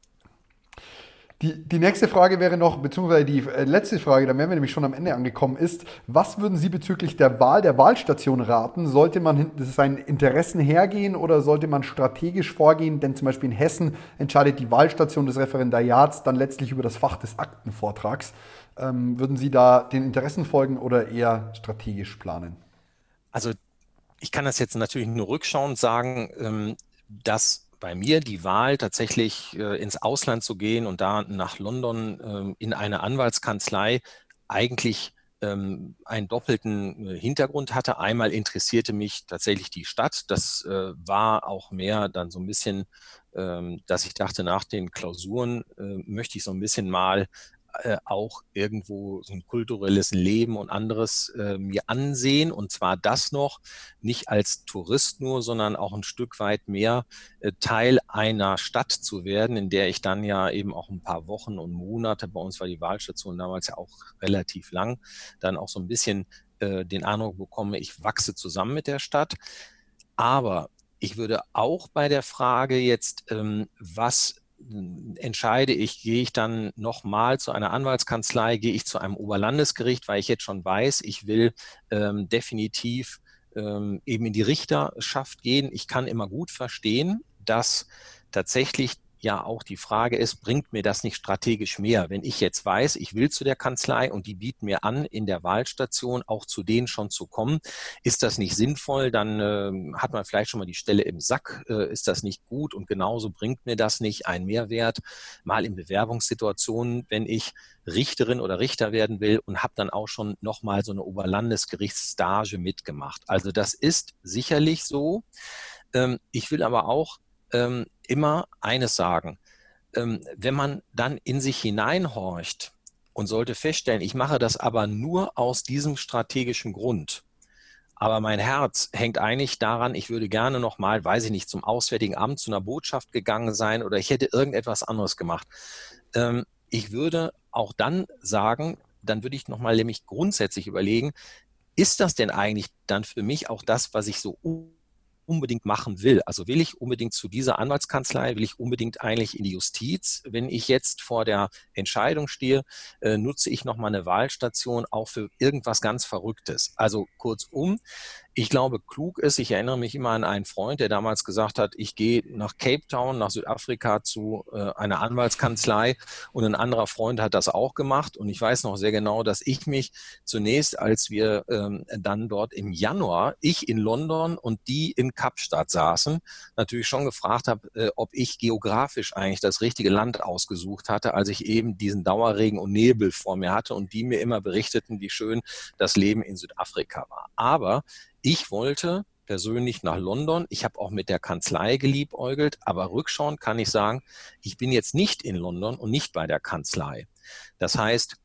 Die, die nächste Frage wäre noch, beziehungsweise die äh, letzte Frage, da wären wir nämlich schon am Ende angekommen, ist, was würden Sie bezüglich der Wahl der Wahlstation raten? Sollte man seinen Interessen hergehen oder sollte man strategisch vorgehen? Denn zum Beispiel in Hessen entscheidet die Wahlstation des Referendariats dann letztlich über das Fach des Aktenvortrags. Ähm, würden Sie da den Interessen folgen oder eher strategisch planen? Also ich kann das jetzt natürlich nur rückschauend sagen, ähm, dass bei mir die Wahl, tatsächlich äh, ins Ausland zu gehen und da nach London äh, in eine Anwaltskanzlei eigentlich ähm, einen doppelten äh, Hintergrund hatte. Einmal interessierte mich tatsächlich die Stadt. Das äh, war auch mehr dann so ein bisschen, ähm, dass ich dachte, nach den Klausuren äh, möchte ich so ein bisschen mal äh, auch irgendwo so ein kulturelles Leben und anderes äh, mir ansehen. Und zwar das noch nicht als Tourist nur, sondern auch ein Stück weit mehr äh, Teil einer Stadt zu werden, in der ich dann ja eben auch ein paar Wochen und Monate, bei uns war die Wahlstation damals ja auch relativ lang, dann auch so ein bisschen äh, den Eindruck bekomme, ich wachse zusammen mit der Stadt. Aber ich würde auch bei der Frage jetzt, ähm, was entscheide ich, gehe ich dann nochmal zu einer Anwaltskanzlei, gehe ich zu einem Oberlandesgericht, weil ich jetzt schon weiß, ich will ähm, definitiv ähm, eben in die Richterschaft gehen. Ich kann immer gut verstehen, dass tatsächlich ja auch die Frage ist, bringt mir das nicht strategisch mehr? Wenn ich jetzt weiß, ich will zu der Kanzlei und die bieten mir an, in der Wahlstation auch zu denen schon zu kommen, ist das nicht sinnvoll? Dann äh, hat man vielleicht schon mal die Stelle im Sack. Äh, ist das nicht gut? Und genauso bringt mir das nicht einen Mehrwert, mal in Bewerbungssituationen, wenn ich Richterin oder Richter werden will und habe dann auch schon nochmal so eine Oberlandesgerichtsstage mitgemacht. Also das ist sicherlich so. Ähm, ich will aber auch ähm, immer eines sagen. Ähm, wenn man dann in sich hineinhorcht und sollte feststellen, ich mache das aber nur aus diesem strategischen Grund, aber mein Herz hängt eigentlich daran, ich würde gerne nochmal, weiß ich nicht, zum Auswärtigen Amt, zu einer Botschaft gegangen sein oder ich hätte irgendetwas anderes gemacht. Ähm, ich würde auch dann sagen, dann würde ich nochmal nämlich grundsätzlich überlegen, ist das denn eigentlich dann für mich auch das, was ich so unbedingt machen will. Also will ich unbedingt zu dieser Anwaltskanzlei, will ich unbedingt eigentlich in die Justiz. Wenn ich jetzt vor der Entscheidung stehe, äh, nutze ich nochmal eine Wahlstation auch für irgendwas ganz Verrücktes. Also kurzum, ich glaube, klug ist, ich erinnere mich immer an einen Freund, der damals gesagt hat, ich gehe nach Cape Town, nach Südafrika zu äh, einer Anwaltskanzlei und ein anderer Freund hat das auch gemacht und ich weiß noch sehr genau, dass ich mich zunächst, als wir ähm, dann dort im Januar, ich in London und die in Kapstadt saßen, natürlich schon gefragt habe, äh, ob ich geografisch eigentlich das richtige Land ausgesucht hatte, als ich eben diesen Dauerregen und Nebel vor mir hatte und die mir immer berichteten, wie schön das Leben in Südafrika war. Aber ich wollte persönlich nach London. Ich habe auch mit der Kanzlei geliebäugelt, aber rückschauend kann ich sagen, ich bin jetzt nicht in London und nicht bei der Kanzlei. Das heißt,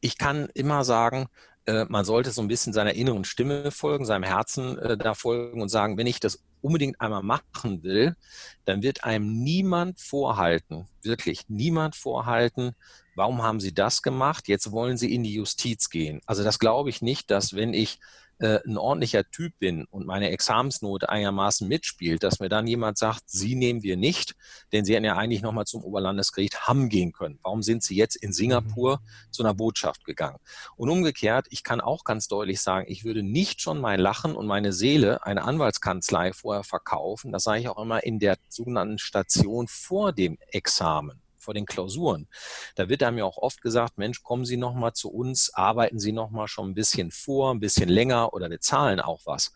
ich kann immer sagen, äh, man sollte so ein bisschen seiner inneren Stimme folgen, seinem Herzen äh, da folgen und sagen, wenn ich das unbedingt einmal machen will, dann wird einem niemand vorhalten, wirklich niemand vorhalten, warum haben Sie das gemacht? Jetzt wollen Sie in die Justiz gehen. Also das glaube ich nicht, dass wenn ich äh, ein ordentlicher Typ bin und meine Examensnote einigermaßen mitspielt, dass mir dann jemand sagt, Sie nehmen wir nicht, denn Sie hätten ja eigentlich nochmal zum Oberlandesgericht Hamm gehen können. Warum sind Sie jetzt in Singapur mhm. zu einer Botschaft gegangen? Und umgekehrt, ich kann auch ganz deutlich sagen, ich würde nicht schon mein Lachen und meine Seele eine Anwaltskanzlei vorher verkaufen. Das sage ich auch immer in der sogenannten Station vor dem Examen vor den Klausuren. Da wird einem ja auch oft gesagt, Mensch, kommen Sie noch mal zu uns, arbeiten Sie noch mal schon ein bisschen vor, ein bisschen länger oder wir zahlen auch was.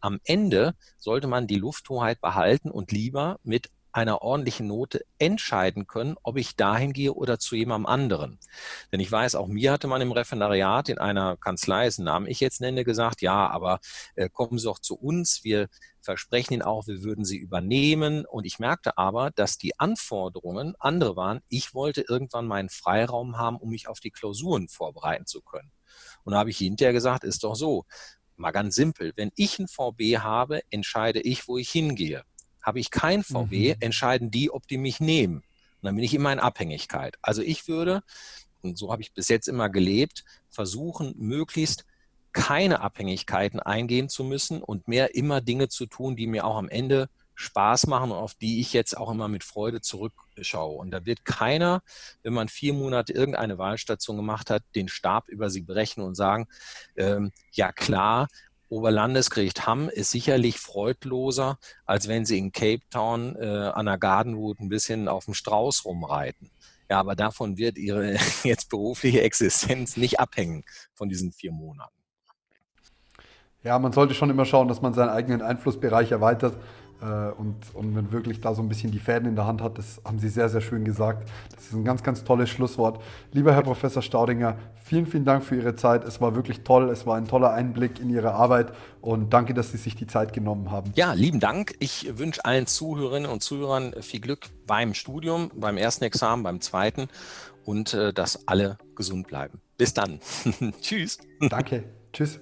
Am Ende sollte man die Lufthoheit behalten und lieber mit einer ordentlichen Note entscheiden können, ob ich dahin gehe oder zu jemandem anderen. Denn ich weiß, auch mir hatte man im Referendariat in einer Kanzlei, dessen Namen ich jetzt nenne, gesagt, ja, aber äh, kommen Sie doch zu uns, wir versprechen Ihnen auch, wir würden Sie übernehmen. Und ich merkte aber, dass die Anforderungen andere waren. Ich wollte irgendwann meinen Freiraum haben, um mich auf die Klausuren vorbereiten zu können. Und da habe ich hinterher gesagt, ist doch so, mal ganz simpel, wenn ich ein VB habe, entscheide ich, wo ich hingehe. Habe ich kein VW, mhm. entscheiden die, ob die mich nehmen. Und dann bin ich immer in Abhängigkeit. Also ich würde, und so habe ich bis jetzt immer gelebt, versuchen, möglichst keine Abhängigkeiten eingehen zu müssen und mehr immer Dinge zu tun, die mir auch am Ende Spaß machen und auf die ich jetzt auch immer mit Freude zurückschaue. Und da wird keiner, wenn man vier Monate irgendeine Wahlstation gemacht hat, den Stab über sie brechen und sagen, ähm, ja klar, Oberlandesgericht Hamm ist sicherlich freudloser, als wenn sie in Cape Town äh, an der Garden Route ein bisschen auf dem Strauß rumreiten. Ja, aber davon wird ihre jetzt berufliche Existenz nicht abhängen von diesen vier Monaten. Ja, man sollte schon immer schauen, dass man seinen eigenen Einflussbereich erweitert. Äh, und, und wenn wirklich da so ein bisschen die Fäden in der Hand hat, das haben Sie sehr, sehr schön gesagt. Das ist ein ganz, ganz tolles Schlusswort. Lieber Herr Professor Staudinger, vielen, vielen Dank für Ihre Zeit. Es war wirklich toll. Es war ein toller Einblick in Ihre Arbeit und danke, dass Sie sich die Zeit genommen haben. Ja, lieben Dank. Ich wünsche allen Zuhörerinnen und Zuhörern viel Glück beim Studium, beim ersten Examen, beim zweiten und äh, dass alle gesund bleiben. Bis dann. Tschüss. Danke. Tschüss.